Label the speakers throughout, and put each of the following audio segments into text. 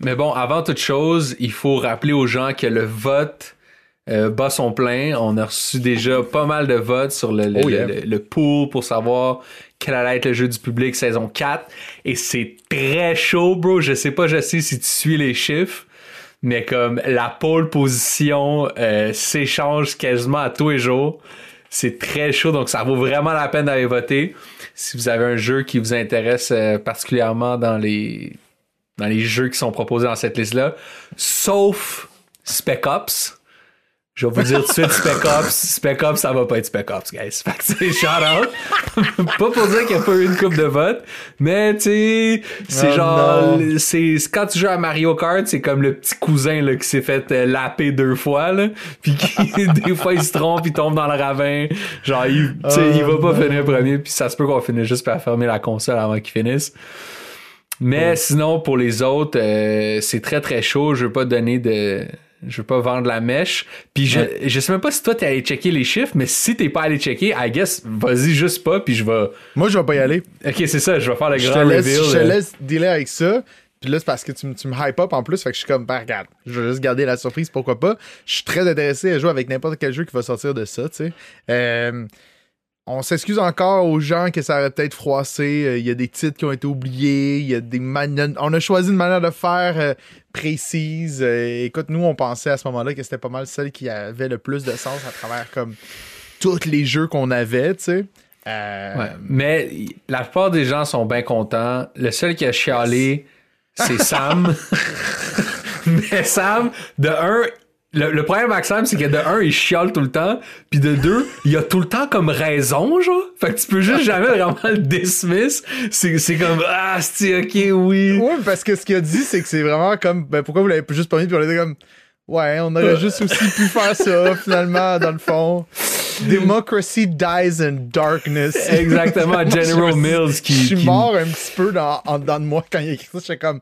Speaker 1: Mais bon, avant toute chose, il faut rappeler aux gens que le vote euh, bat son plein. On a reçu déjà pas mal de votes sur le, le,
Speaker 2: Oh yeah.
Speaker 1: le- le pool pour savoir quel allait être le jeu du public saison 4. Et c'est très chaud, bro. Je sais pas, je sais si tu suis les chiffres. Mais comme la pole position euh, s'échange quasiment à tous les jours. C'est très chaud, donc ça vaut vraiment la peine d'aller voter. Si vous avez un jeu qui vous intéresse euh, particulièrement dans les dans les jeux qui sont proposés dans cette liste-là, sauf Spec Ops. Je vais vous dire tout de suite Spec Ops. Spec Ops, ça va pas être Spec Ops, guys. Fait que c'est shout out. pas pour dire qu'il n'y a pas eu une coupe de vote, mais tu sais, c'est
Speaker 2: Oh
Speaker 1: genre, c'est quand tu joues à Mario Kart, c'est comme le petit cousin là, qui s'est fait euh, laper deux fois, là, puis qui des fois il se trompe, il tombe dans le ravin. Genre, il, va pas finir premier, puis ça se peut qu'on finisse juste par fermer la console avant qu'il finisse. Mais sinon, pour les autres, euh, c'est très très chaud. Je veux pas donner de. Je veux pas vendre la mèche. Puis je, je sais même pas si toi t'es allé checker les chiffres, mais si t'es pas allé checker, I guess, vas-y juste pas, puis je vais.
Speaker 2: Moi, je vais pas y aller.
Speaker 1: Ok, c'est ça, je vais faire le
Speaker 2: Je te
Speaker 1: grand
Speaker 2: laisse,
Speaker 1: reveal.
Speaker 2: je te
Speaker 1: euh.
Speaker 2: laisse dealer avec ça. Puis là, c'est parce que tu, me- tu me hype up en plus. Fait que je suis comme, ben, regarde, je vais juste garder la surprise, pourquoi pas. Je suis très intéressé à jouer avec n'importe quel jeu qui va sortir de ça, tu sais. Euh, on s'excuse encore aux gens que ça aurait peut-être froissé. Euh, Il y a des titres qui ont été oubliés. Il y a des manières. On a choisi une manière de faire euh, précise. Euh, écoute, nous, on pensait à ce moment-là que c'était pas mal celle qui avait le plus de sens à travers comme tous les jeux qu'on avait, tu sais.
Speaker 1: Ouais. Mais la plupart des gens sont bien contents. Le seul qui a chialé, c'est Sam. Mais Sam, de un, le, le problème avec Sam, c'est que de un, il chiale tout le temps, puis de deux, il a tout le temps comme raison, genre. Fait que tu peux juste jamais vraiment le dismiss. C'est, comme, ah, c'est ok, oui.
Speaker 2: Oui, parce que ce qu'il a dit, c'est que c'est vraiment comme, ben pourquoi vous l'avez juste pas mis, puis on était comme, ouais, on aurait juste aussi pu faire ça, finalement, dans le fond. Democracy dies in darkness.
Speaker 1: Exactement, General Mills qui.
Speaker 2: Je suis
Speaker 1: qui-
Speaker 2: mort un petit peu dans, en dedans de moi quand il a écrit ça. J'étais comme,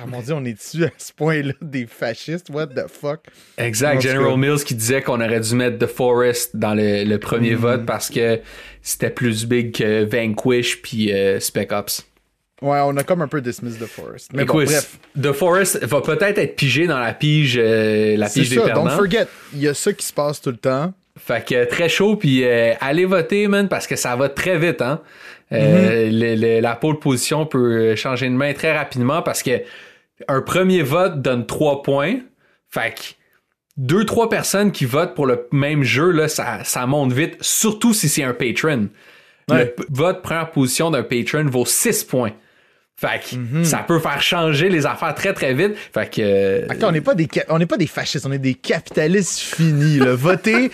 Speaker 2: ah mon dieu, on est-tu à ce point-là des fascistes? What the fuck?
Speaker 1: Exact, General. Mills qui disait qu'on aurait dû mettre The Forest dans le, le premier
Speaker 2: Mm.
Speaker 1: vote parce que c'était plus big que Vanquish puis euh, Spec Ops.
Speaker 2: Ouais, on a comme un peu dismiss The Forest. Mais bon, bref.
Speaker 1: The Forest va peut-être être pigé dans la pige, euh, la pige des
Speaker 2: ça, don't forget, il y a ça qui se passe tout le temps.
Speaker 1: Fait que très chaud, puis euh, allez voter, man, parce que ça va très vite, hein. Euh, le- le- la pole position peut changer de main très rapidement parce que un premier vote donne 3 points. Fait que deux, trois personnes qui votent pour le même jeu, là, ça, ça monte vite, surtout si c'est un patron.
Speaker 2: Ouais.
Speaker 1: Le vote première position d'un patron vaut 6 points. Fait que ça peut faire changer les affaires très très vite. Fait que. euh,
Speaker 2: on n'est pas des ca- on n'est pas des fascistes, on est des capitalistes finis. Là. Votez,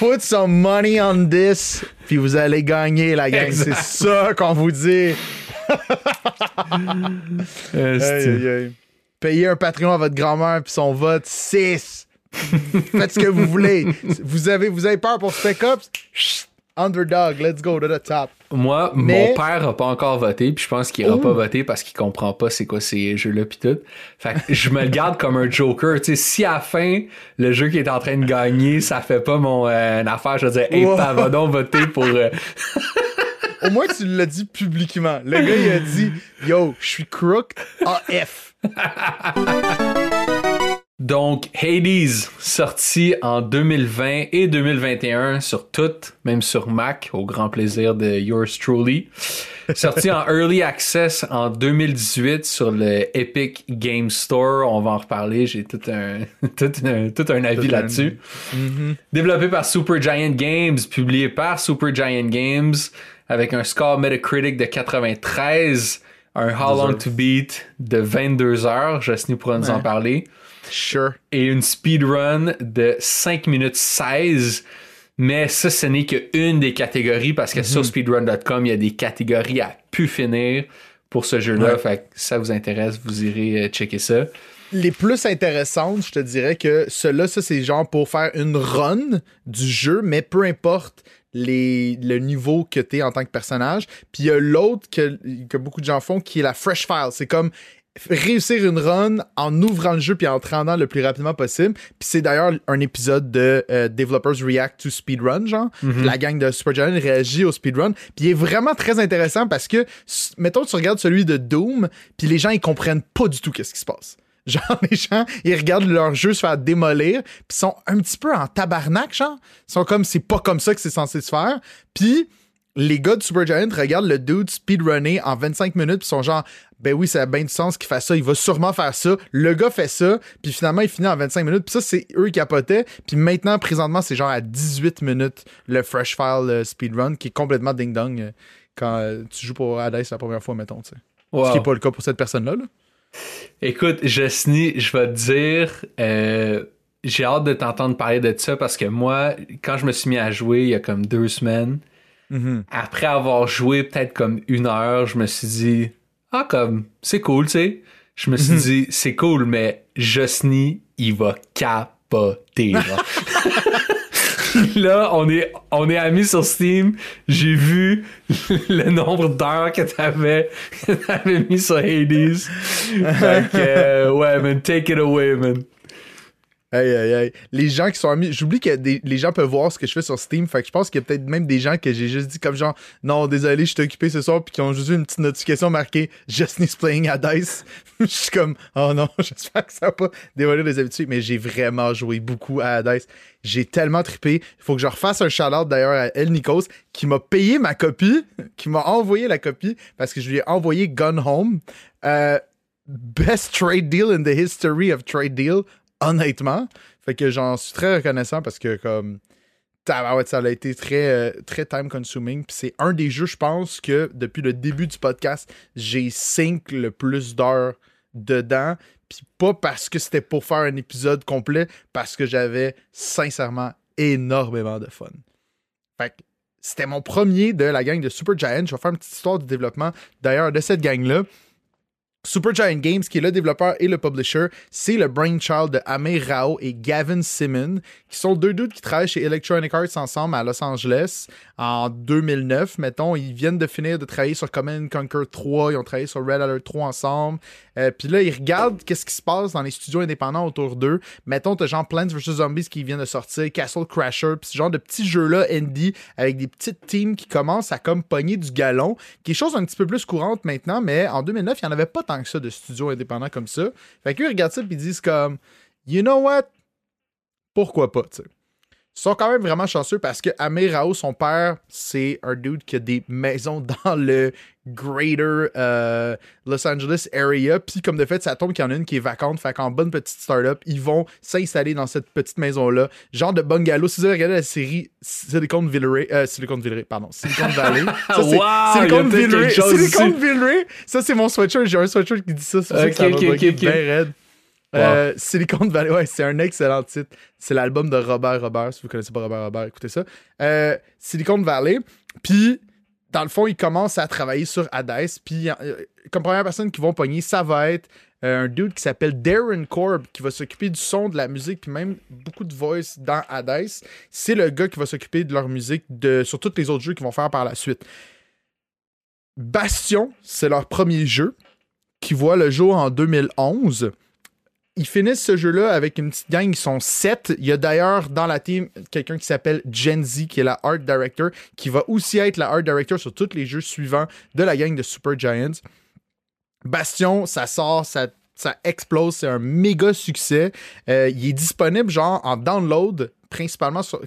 Speaker 2: put some money on this, puis vous allez gagner la gang. C'est ça qu'on vous dit. Aïe, aïe. Payez un Patreon à votre grand-mère puis son vote 6. Faites ce que vous voulez. Vous avez, vous avez peur pour Spec Ops? Underdog, let's go to the top.
Speaker 1: Moi,
Speaker 2: Mais-
Speaker 1: mon père a pas encore voté, puis je pense qu'il ira
Speaker 2: Ouh.
Speaker 1: pas voter parce qu'il comprend pas c'est quoi ces jeux-là pis tout. Fait que je me le garde comme un joker. Tu sais, si à la fin, le jeu qui est en train de gagner, ça fait pas mon euh, affaire, je vais dire, hey,
Speaker 2: Wow.
Speaker 1: va donc voter pour. euh,
Speaker 2: Au moins, tu l'as dit publiquement. Le gars, il a dit Yo, je suis crook AF.
Speaker 1: Donc, Hades, sorti en 2020 et 2021 sur toutes, même sur Mac, au grand plaisir de yours truly. Sorti en Early Access en 2018 sur le Epic Game Store. On va en reparler, j'ai tout un, tout un, tout un avis
Speaker 2: un-
Speaker 1: là-dessus. Développé par Supergiant Games, publié par Supergiant Games, avec un score Metacritic de 93, un How Long to Beat de 22 heures. Justine pourra nous en parler
Speaker 2: Sure.
Speaker 1: et une speedrun de 5 minutes 16. Mais ça, ce n'est qu'une des catégories parce que
Speaker 2: Mhm.
Speaker 1: sur speedrun.com, il y a des catégories à pu finir pour ce jeu-là.
Speaker 2: Ouais.
Speaker 1: Fait que si ça vous intéresse, vous irez euh, checker ça.
Speaker 2: Les plus intéressantes, je te dirais que ceux-là, ça, c'est genre pour faire une run du jeu, mais peu importe les, le niveau que tu es en tant que personnage. Puis il y a l'autre que, que beaucoup de gens font qui est la Fresh File. C'est comme réussir une run en ouvrant le jeu puis en te rendant le plus rapidement possible. Puis c'est d'ailleurs un épisode de euh, Developers React to Speedrun, genre. La gang de Supergiant réagit au speedrun. Puis il est vraiment très intéressant parce que, mettons, tu regardes celui de Doom, puis les gens, ils comprennent pas du tout qu'est-ce qui se passe. Genre, les gens, ils regardent leur jeu se faire démolir, puis sont un petit peu en tabarnak, genre. Ils sont comme, c'est pas comme ça que c'est censé se faire. Puis les gars de Supergiant regardent le dude speedrunner en 25 minutes puis sont genre ben oui ça a bien du sens qu'il fasse ça il va sûrement faire ça le gars fait ça puis finalement il finit en 25 minutes puis ça c'est eux qui capotaient puis maintenant présentement c'est genre à 18 minutes le fresh file euh, speedrun qui est complètement ding dong euh, quand euh, tu joues pour Hades la première fois mettons tu sais
Speaker 1: Wow.
Speaker 2: ce qui est pas le cas pour cette personne là,
Speaker 1: Écoute, Jessny, je vais te dire, euh, j'ai hâte de t'entendre parler de ça parce que moi, quand je me suis mis à jouer il y a comme deux semaines, après avoir joué peut-être comme une heure, je me suis dit, ah, comme, c'est cool, tu sais. Je me suis dit, c'est cool, mais Jessny, il va capoter. Là, on est, on est amis sur Steam. J'ai vu le nombre d'heures que t'avais, t'avais mis sur Hades. Fait que, euh, ouais, man, take it away, man.
Speaker 2: Aïe, aïe, aïe. Les gens qui sont amis, j'oublie que les gens peuvent voir ce que je fais sur Steam. Fait que je pense qu'il y a peut-être même des gens que j'ai juste dit comme genre, non, désolé, je suis occupé ce soir, puis qui ont juste vu une petite notification marquée Justini's playing à Dice. je suis comme, oh non, j'espère que ça va pas dévoiler des habitudes, mais j'ai vraiment joué beaucoup à Dice. J'ai tellement trippé. Il faut que je refasse un shout-out d'ailleurs à El Nikos qui m'a payé ma copie, qui m'a envoyé la copie parce que je lui ai envoyé Gun Home. Euh, best trade deal in the history of trade deal, honnêtement. Fait que j'en suis très reconnaissant parce que comme ça a été très euh, très time consuming c'est un des jeux je pense que depuis le début du podcast, j'ai sync le plus d'heures dedans pas parce que c'était pour faire un épisode complet parce que j'avais sincèrement énormément de fun. Fait que c'était mon premier de la gang de Super Giant. Je vais faire une petite histoire du développement d'ailleurs de cette gang-là. Supergiant Games, qui est le développeur et le publisher, c'est le brainchild de Amir Rao et Gavin Simon, qui sont deux dudes qui travaillent chez Electronic Arts ensemble à Los Angeles en 2009, mettons. Ils viennent de finir de travailler sur Command Conquer 3, ils ont travaillé sur Red Alert 3 ensemble. Euh, Puis là, ils regardent qu'est-ce qui se passe dans les studios indépendants autour d'eux. Mettons, t'as genre Plants vs. Zombies qui vient de sortir, Castle Crasher, puis ce genre de petits jeux-là indie avec des petites teams qui commencent à comme pogner du galon, qui est chose un petit peu plus courante maintenant, mais en 2009, il n'y en avait pas tant que ça de studios indépendants comme ça. Fait qu'eux, regardent ça puis ils disent comme, you know what? Pourquoi pas, tu sais. Ils sont quand même vraiment chanceux parce que Amir Rao, son père, c'est un dude qui a des maisons dans le greater euh, Los Angeles area. Puis comme de fait, ça tombe qu'il y en a une qui est vacante. Fait qu'en bonne petite startup, ils vont s'installer dans cette petite maison-là. Genre de bungalow. Si vous avez regardé la série Silicon Valley, euh, Silicon Valley, pardon, Silicon Valley. Ça, c'est
Speaker 1: Wow,
Speaker 2: Silicon
Speaker 1: chose
Speaker 2: Silicon. Valley. Ça, c'est mon sweatshirt. J'ai un sweatshirt qui dit ça. C'est pour ça que
Speaker 1: Ok,
Speaker 2: ça m'a
Speaker 1: ok,
Speaker 2: bugué
Speaker 1: ok, ok.
Speaker 2: bien raide. Euh, Silicon Valley, ouais, c'est un excellent titre. C'est l'album de Robert Robert. Si vous connaissez pas Robert Robert, écoutez ça. Euh, Silicon Valley. Puis, dans le fond, ils commencent à travailler sur Hades. Puis, euh, comme première personne qu'ils vont pogner, ça va être un dude qui s'appelle Darren Korb, qui va s'occuper du son, de la musique, puis même beaucoup de voice dans Hades. C'est le gars qui va s'occuper de leur musique de, sur tous les autres jeux qu'ils vont faire par la suite. Bastion, c'est leur premier jeu qui voit le jour en 2011. Ils finissent ce jeu-là avec une petite gang, ils sont sept. Il y a d'ailleurs dans la team quelqu'un qui s'appelle Gen Z, qui est la art director, qui va aussi être la art director sur tous les jeux suivants de la gang de Super Giants. Bastion, ça sort, ça, ça explose, c'est un méga succès. Euh, il est disponible genre en download, principalement sur,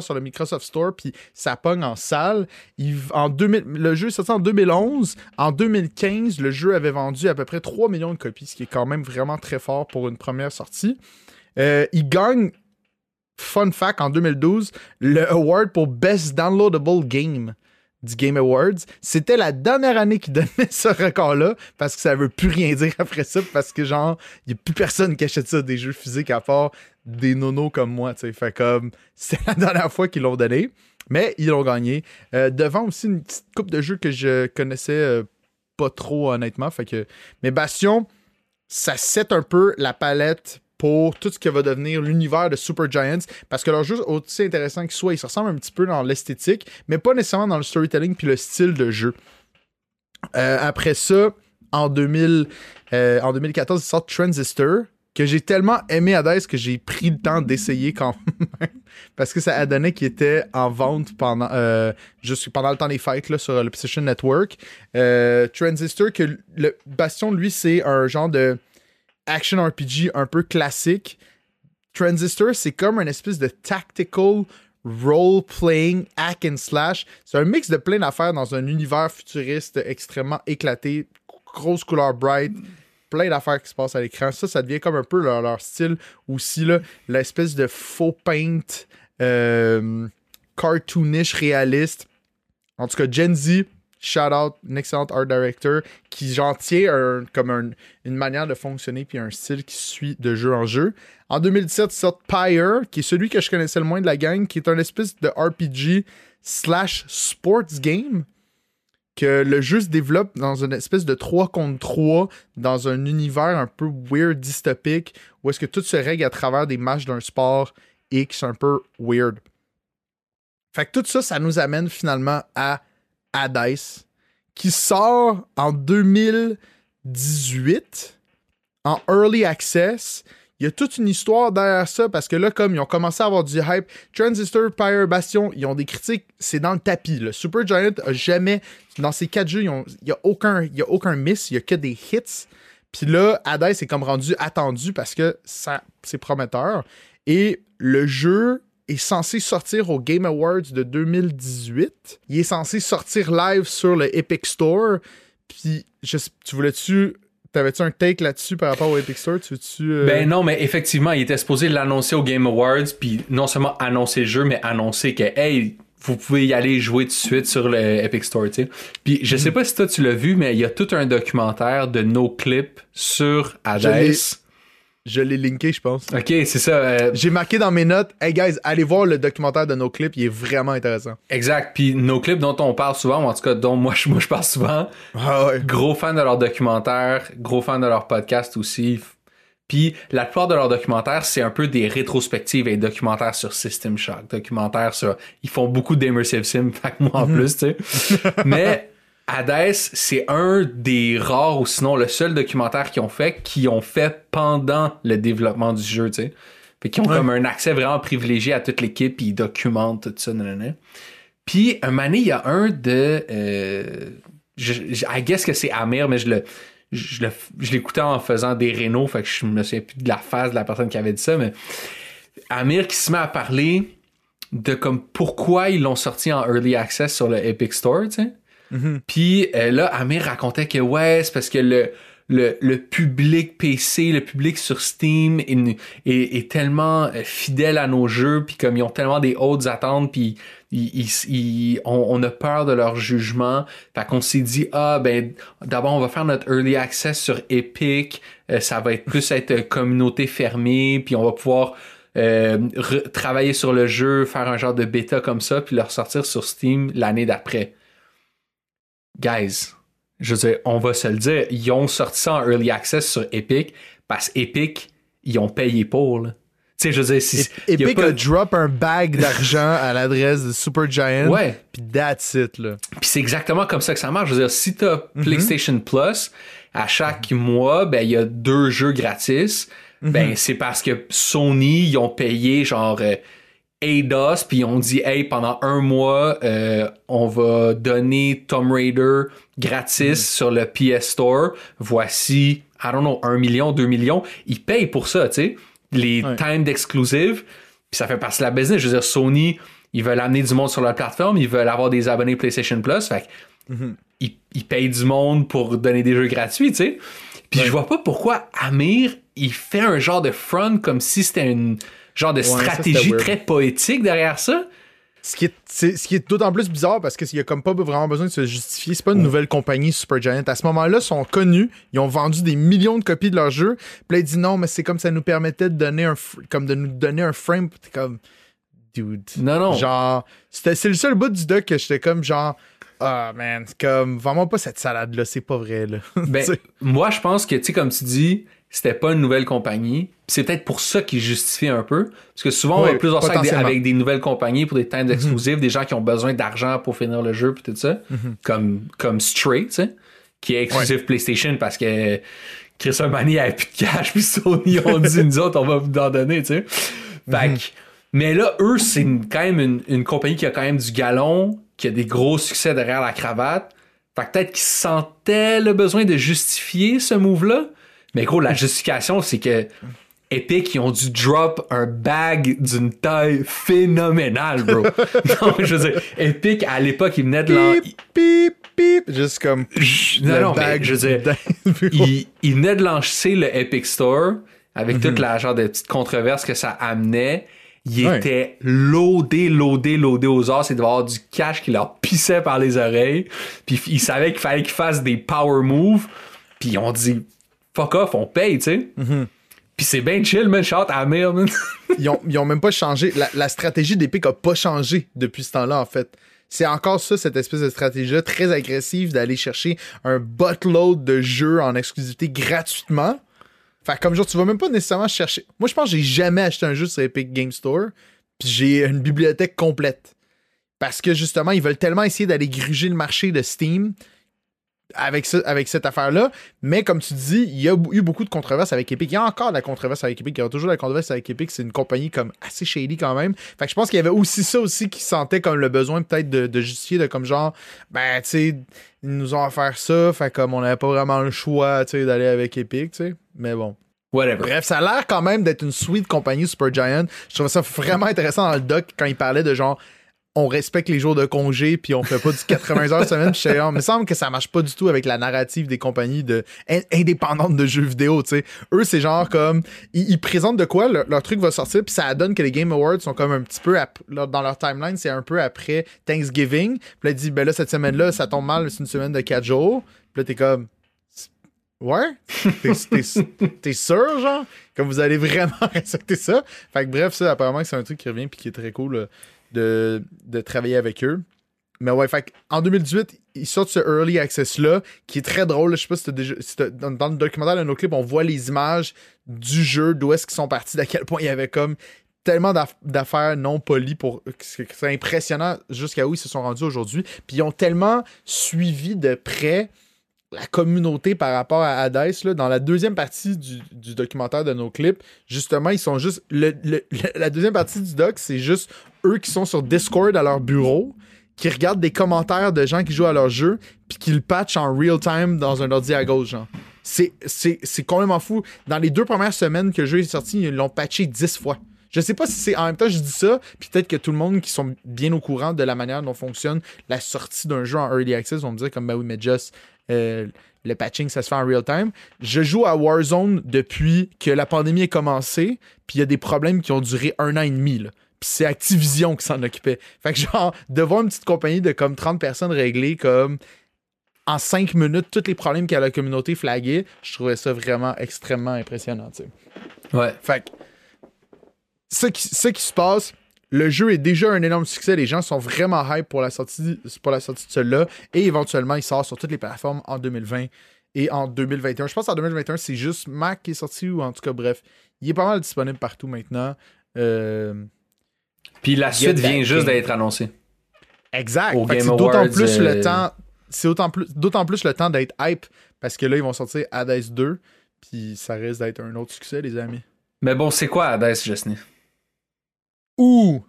Speaker 2: sur le Microsoft Store, puis ça pogne en salle. Il- en 2000, le jeu est sorti en 2011. En 2015, le jeu avait vendu à peu près 3 millions de copies, ce qui est quand même vraiment très fort pour une première sortie. Euh, il gagne, fun fact, en 2012, le award pour Best Downloadable Game du Game Awards. C'était la dernière année qui donnait ce record-là parce que ça veut plus rien dire après ça parce que genre, il n'y a plus personne qui achète ça des jeux physiques à part des nonos comme moi, tu sais. Fait comme, c'est la dernière fois qu'ils l'ont donné, mais ils l'ont gagné. Euh, devant aussi une petite coupe de jeux que je connaissais euh, pas trop honnêtement. Mais Bastion, ça set un peu la palette pour tout ce qui va devenir l'univers de Super Giants, parce que leur jeu, aussi intéressant qu'il soit, il se ressemble un petit peu dans l'esthétique, mais pas nécessairement dans le storytelling puis le style de jeu. Euh, après ça, en, 2000, euh, en 2014, il sort Transistor, que j'ai tellement aimé Hades que j'ai pris le temps d'essayer quand même. Parce que ça a donné qu'il était en vente pendant, euh, juste pendant le temps des fêtes là, sur le PlayStation Network. Euh, Transistor, que le Bastion, lui, c'est un genre de action RPG un peu classique. Transistor, c'est comme une espèce de tactical role-playing hack and slash. C'est un mix de plein d'affaires dans un univers futuriste extrêmement éclaté, grosse couleur bright, plein d'affaires qui se passent à l'écran. Ça, ça devient comme un peu leur, style aussi, l'espèce de faux paint euh, cartoonish réaliste. En tout cas, Gen Z, shout out, un excellent art director qui j'en tient comme une manière de fonctionner puis un style qui suit de jeu en jeu. En 2017 sort Pyre, qui est celui que je connaissais le moins de la gang, qui est un espèce de RPG slash sports game que le jeu se développe dans une espèce de 3 contre 3 dans un univers un peu weird, dystopique, où est-ce que tout se règle à travers des matchs d'un sport X un peu weird. Fait que tout ça, ça nous amène finalement à Hades, qui sort en 2018 en early access il y a toute une histoire derrière ça parce que là, comme ils ont commencé à avoir du hype, Transistor, Pyre, Bastion, ils ont des critiques, c'est dans le tapis. Super Giant a jamais, dans ces quatre jeux, il n'y a, aucun, a aucun miss, il n'y a que des hits. Puis là, Hades est comme rendu attendu parce que ça, c'est prometteur. Et le jeu est censé sortir au Game Awards de 2018. Il est censé sortir live sur le Epic Store. Puis, tu voulais-tu T'avais-tu un take là-dessus par rapport au Epic Store? Tu
Speaker 1: euh, Ben non, mais effectivement, il était supposé l'annoncer au Game Awards, puis non seulement annoncer le jeu, mais annoncer que, hey, vous pouvez y aller jouer tout de suite sur le Epic Store, tu sais. Puis je sais pas si toi tu l'as vu, mais il y a tout un documentaire de nos clips sur Hades.
Speaker 2: Je l'ai linké, je pense.
Speaker 1: Ok, c'est ça. Euh,
Speaker 2: J'ai marqué dans mes notes, hey guys, allez voir le documentaire de nos clips, il est vraiment intéressant.
Speaker 1: Exact. Puis nos clips dont on parle souvent, ou en tout cas dont moi je, moi, je parle souvent.
Speaker 2: Ah ouais.
Speaker 1: Gros fan de leur documentaire, gros fan de leur podcast aussi. Puis la plupart de leurs documentaires, c'est un peu des rétrospectives et documentaires sur System Shock, documentaires sur. Ils font beaucoup d'immersive sim, fait que moi en mhm. plus, tu sais. Mais Hades, c'est un des rares, ou sinon le seul documentaire qu'ils ont fait, qui ont fait pendant le développement du jeu, tu sais. Fait qu'ils ont comme un accès vraiment privilégié à toute l'équipe, puis ils documentent tout ça, nanana. Puis, un moment il y a un de... Euh, je, I guess que c'est Amir, mais je le... Je, l'écoutais en faisant des rénaux, fait que je me souviens plus de la face de la personne qui avait dit ça, mais Amir qui se met à parler de comme pourquoi ils l'ont sorti en early access sur le Epic Store, tu sais. Mm-hmm. Puis euh, là, Amir racontait que ouais, c'est parce que le, le, public PC, le public sur Steam est, tellement euh, fidèle à nos jeux, puis comme ils ont tellement des hautes attentes, puis ils, on, a peur de leur jugement. Fait qu'on s'est dit, ah ben d'abord on va faire notre early access sur Epic, euh, ça va être plus être communauté fermée, puis on va pouvoir travailler sur le jeu, faire un genre de bêta comme ça, puis le ressortir sur Steam l'année d'après guys, je veux dire, on va se le dire, ils ont sorti ça en early access sur Epic parce qu'Epic, ils ont payé pour. Là. Tu sais, je veux dire, si.
Speaker 2: Epic a, drop un bag d'argent à l'adresse de Supergiant.
Speaker 1: Ouais.
Speaker 2: Puis that's it, là.
Speaker 1: Puis c'est exactement comme ça que ça marche. Je veux dire, si t'as mm PlayStation Plus, à chaque mois, ben, il y a deux jeux gratis. Mhm. Ben, c'est parce que Sony, ils ont payé genre. Euh, ADOS, puis on dit hey pendant un mois euh, on va donner Tomb Raider gratis mm. sur le PS Store. Voici I don't know un million, deux millions. Ils payent pour ça, tu sais, les times d'exclusive. Puis ça fait partie de la business. Je veux dire Sony, ils veulent amener du monde sur leur plateforme, ils veulent avoir des abonnés PlayStation Plus. Fait mm-hmm. ils, payent du monde pour donner des jeux gratuits, tu sais. Puis je vois pas pourquoi Amir il fait un genre de front comme si c'était une genre de stratégie très poétique derrière ça.
Speaker 2: Ce qui est, ce qui est d'autant plus bizarre parce qu'il n'y a comme pas vraiment besoin de se justifier. C'est pas une nouvelle compagnie Supergiant. À ce moment-là, ils sont connus. Ils ont vendu des millions de copies de leur jeu. Puis là, ils disent non, mais c'est comme ça nous permettait de donner un, comme de nous donner un frame. T'es comme, dude.
Speaker 1: Non, non.
Speaker 2: Genre, c'est le seul bout du doc que j'étais comme genre, ah man, comme, vraiment pas cette salade-là. C'est pas vrai, là.
Speaker 1: Ben, moi, je pense que, tu sais, comme tu dis, c'était pas une nouvelle compagnie. C'est peut-être pour ça qu'ils justifient un peu. Parce que souvent, on va plus ça avec des, nouvelles compagnies pour des times mhm. exclusives, des gens qui ont besoin d'argent pour finir le jeu, puis tout ça. Mhm. Comme, comme Stray, tu sais. qui est exclusif PlayStation parce que Chris Armani avait plus de cash, puis Sony ont dit, nous autres, on va vous en donner, tu sais. Fait que, mais là, eux, c'est quand même une, une compagnie qui a quand même du galon, qui a des gros succès derrière la cravate. Fait que peut-être qu'ils sentaient le besoin de justifier ce move-là. Mais gros, la justification, c'est que Epic, ils ont dû drop un bag d'une taille phénoménale, bro. non, je veux dire, Epic, à l'époque, ils venaient de l'en...
Speaker 2: Pip, pip, pip. Juste comme.
Speaker 1: Non,
Speaker 2: le
Speaker 1: non, mais je veux dire,
Speaker 2: dans le bureau.
Speaker 1: il, il venait de lancer le Epic Store avec
Speaker 2: Mhm.
Speaker 1: toute la genre de petite controverse que ça amenait. Il
Speaker 2: Ouais.
Speaker 1: était loadé, loadé, loadé aux os. Il devait avoir du cash qui leur pissait par les oreilles. Puis il savait qu'il fallait qu'ils fassent des power moves. Puis ils ont dit fuck off, on paye, tu sais.
Speaker 2: Mhm.
Speaker 1: Puis c'est bien chill, man. Shout à merde, man.
Speaker 2: ils, ont, ils ont même pas changé. La, la stratégie d'Epic a pas changé depuis ce temps-là, en fait. C'est encore ça, cette espèce de stratégie-là très agressive d'aller chercher un buttload de jeux en exclusivité gratuitement. Fait que comme genre, tu vas même pas nécessairement chercher. Moi, je pense que j'ai jamais acheté un jeu sur Epic Game Store, puis j'ai une bibliothèque complète. Parce que justement, ils veulent tellement essayer d'aller gruger le marché de Steam avec, avec cette affaire-là. Mais comme tu dis, il y a eu beaucoup de controverses avec Epic. Il y a encore de la controverse avec Epic. Il y aura toujours de la controverse avec Epic. C'est une compagnie comme assez shady quand même. Fait que je pense qu'il y avait aussi ça aussi qui sentait comme le besoin peut-être de, de justifier de comme genre, ben tu sais, ils nous ont offert ça. Fait comme on n'avait pas vraiment le choix, tu sais, d'aller avec Epic, tu sais. Mais bon.
Speaker 1: Whatever.
Speaker 2: Bref, ça a l'air quand même d'être une sweet compagnie Supergiant. Je trouvais ça vraiment intéressant dans le doc quand il parlait de genre on respecte les jours de congé puis on fait pas du 80 heures semaine. Puis il me semble que ça marche pas du tout avec la narrative des compagnies indépendantes de jeux vidéo. Eux, c'est genre comme ils, ils présentent de quoi leur, truc va sortir puis ça donne que les Game Awards sont comme un petit peu dans leur timeline, c'est un peu après Thanksgiving. Puis là, il dit ben là cette semaine-là, ça tombe mal, c'est une semaine de 4 jours. Puis là t'es comme Ouais? T'es, sûr, genre? Comme vous allez vraiment respecter ça? Fait que bref, ça, apparemment, c'est un truc qui revient puis qui est très cool euh, de, de travailler avec eux. Mais ouais, fait en 2018, ils sortent ce Early Access-là, qui est très drôle. Je sais pas si t'as déjà. dans, le documentaire de nos clips, on voit les images du jeu, d'où est-ce qu'ils sont partis, d'à quel point il y avait comme tellement d'aff- d'affaires non polies pour. C'est impressionnant jusqu'à où ils se sont rendus aujourd'hui. Puis ils ont tellement suivi de près la communauté par rapport à Hades, dans la deuxième partie du, documentaire de nos clips, justement, ils sont juste. la deuxième partie du doc, c'est juste eux qui sont sur Discord à leur bureau, qui regardent des commentaires de gens qui jouent à leur jeu, puis qui le patchent en real time dans un ordi à gauche, genre. C'est complètement fou. Dans les deux premières semaines que le jeu est sorti, ils l'ont patché dix fois. Je sais pas si c'est. En même temps, je dis ça, puis peut-être que tout le monde qui sont bien au courant de la manière dont fonctionne la sortie d'un jeu en early access vont me dire comme ben oui, mais just euh, le patching, ça se fait en real time. Je joue à Warzone depuis que la pandémie a commencé, puis il y a des problèmes qui ont duré un an et demi. Là. Puis c'est Activision qui s'en occupait. Fait que genre, de voir une petite compagnie de comme 30 personnes régler comme en 5 minutes tous les problèmes qu'a la communauté flagués, je trouvais ça vraiment extrêmement impressionnant.
Speaker 1: Ouais.
Speaker 2: Fait que, ce qui, ce qui se passe, le jeu est déjà un énorme succès. Les gens sont vraiment hype pour la sortie, pour la sortie de celui-là. Et éventuellement, il sort sur toutes les plateformes en 2020 et en 2021. Je pense qu'en 2021, c'est juste Mac qui est sorti, ou en tout cas, bref, il est pas mal disponible partout maintenant. Euh,
Speaker 1: Puis la suite vient juste d'être annoncée.
Speaker 2: Exact. C'est d'autant plus
Speaker 1: euh,
Speaker 2: le temps. C'est d'autant plus, d'autant plus le temps d'être hype parce que là, ils vont sortir Hades 2. Puis ça risque d'être un autre succès, les amis.
Speaker 1: Mais bon, c'est quoi Hades, Justin?
Speaker 2: Ouh!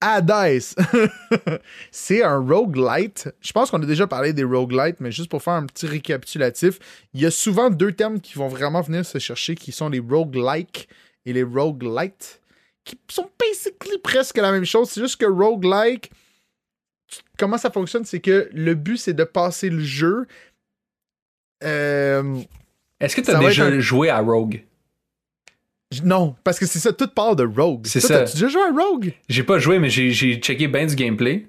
Speaker 2: Hades! c'est un roguelite. Je pense qu'on a déjà parlé des roguelites, mais juste pour faire un petit récapitulatif, il y a souvent deux termes qui vont vraiment venir se chercher, qui sont les roguelike et les roguelites, qui sont basically presque la même chose. C'est juste que roguelike, comment ça fonctionne, c'est que le but, c'est de passer le jeu. Euh,
Speaker 1: Est-ce que tu as déjà
Speaker 2: un-
Speaker 1: joué à Rogue?
Speaker 2: Non, parce que c'est ça, tout part de Rogue.
Speaker 1: C'est ça.
Speaker 2: T'as-tu déjà joué à Rogue?
Speaker 1: J'ai pas joué, mais j'ai j'ai checké bien du gameplay.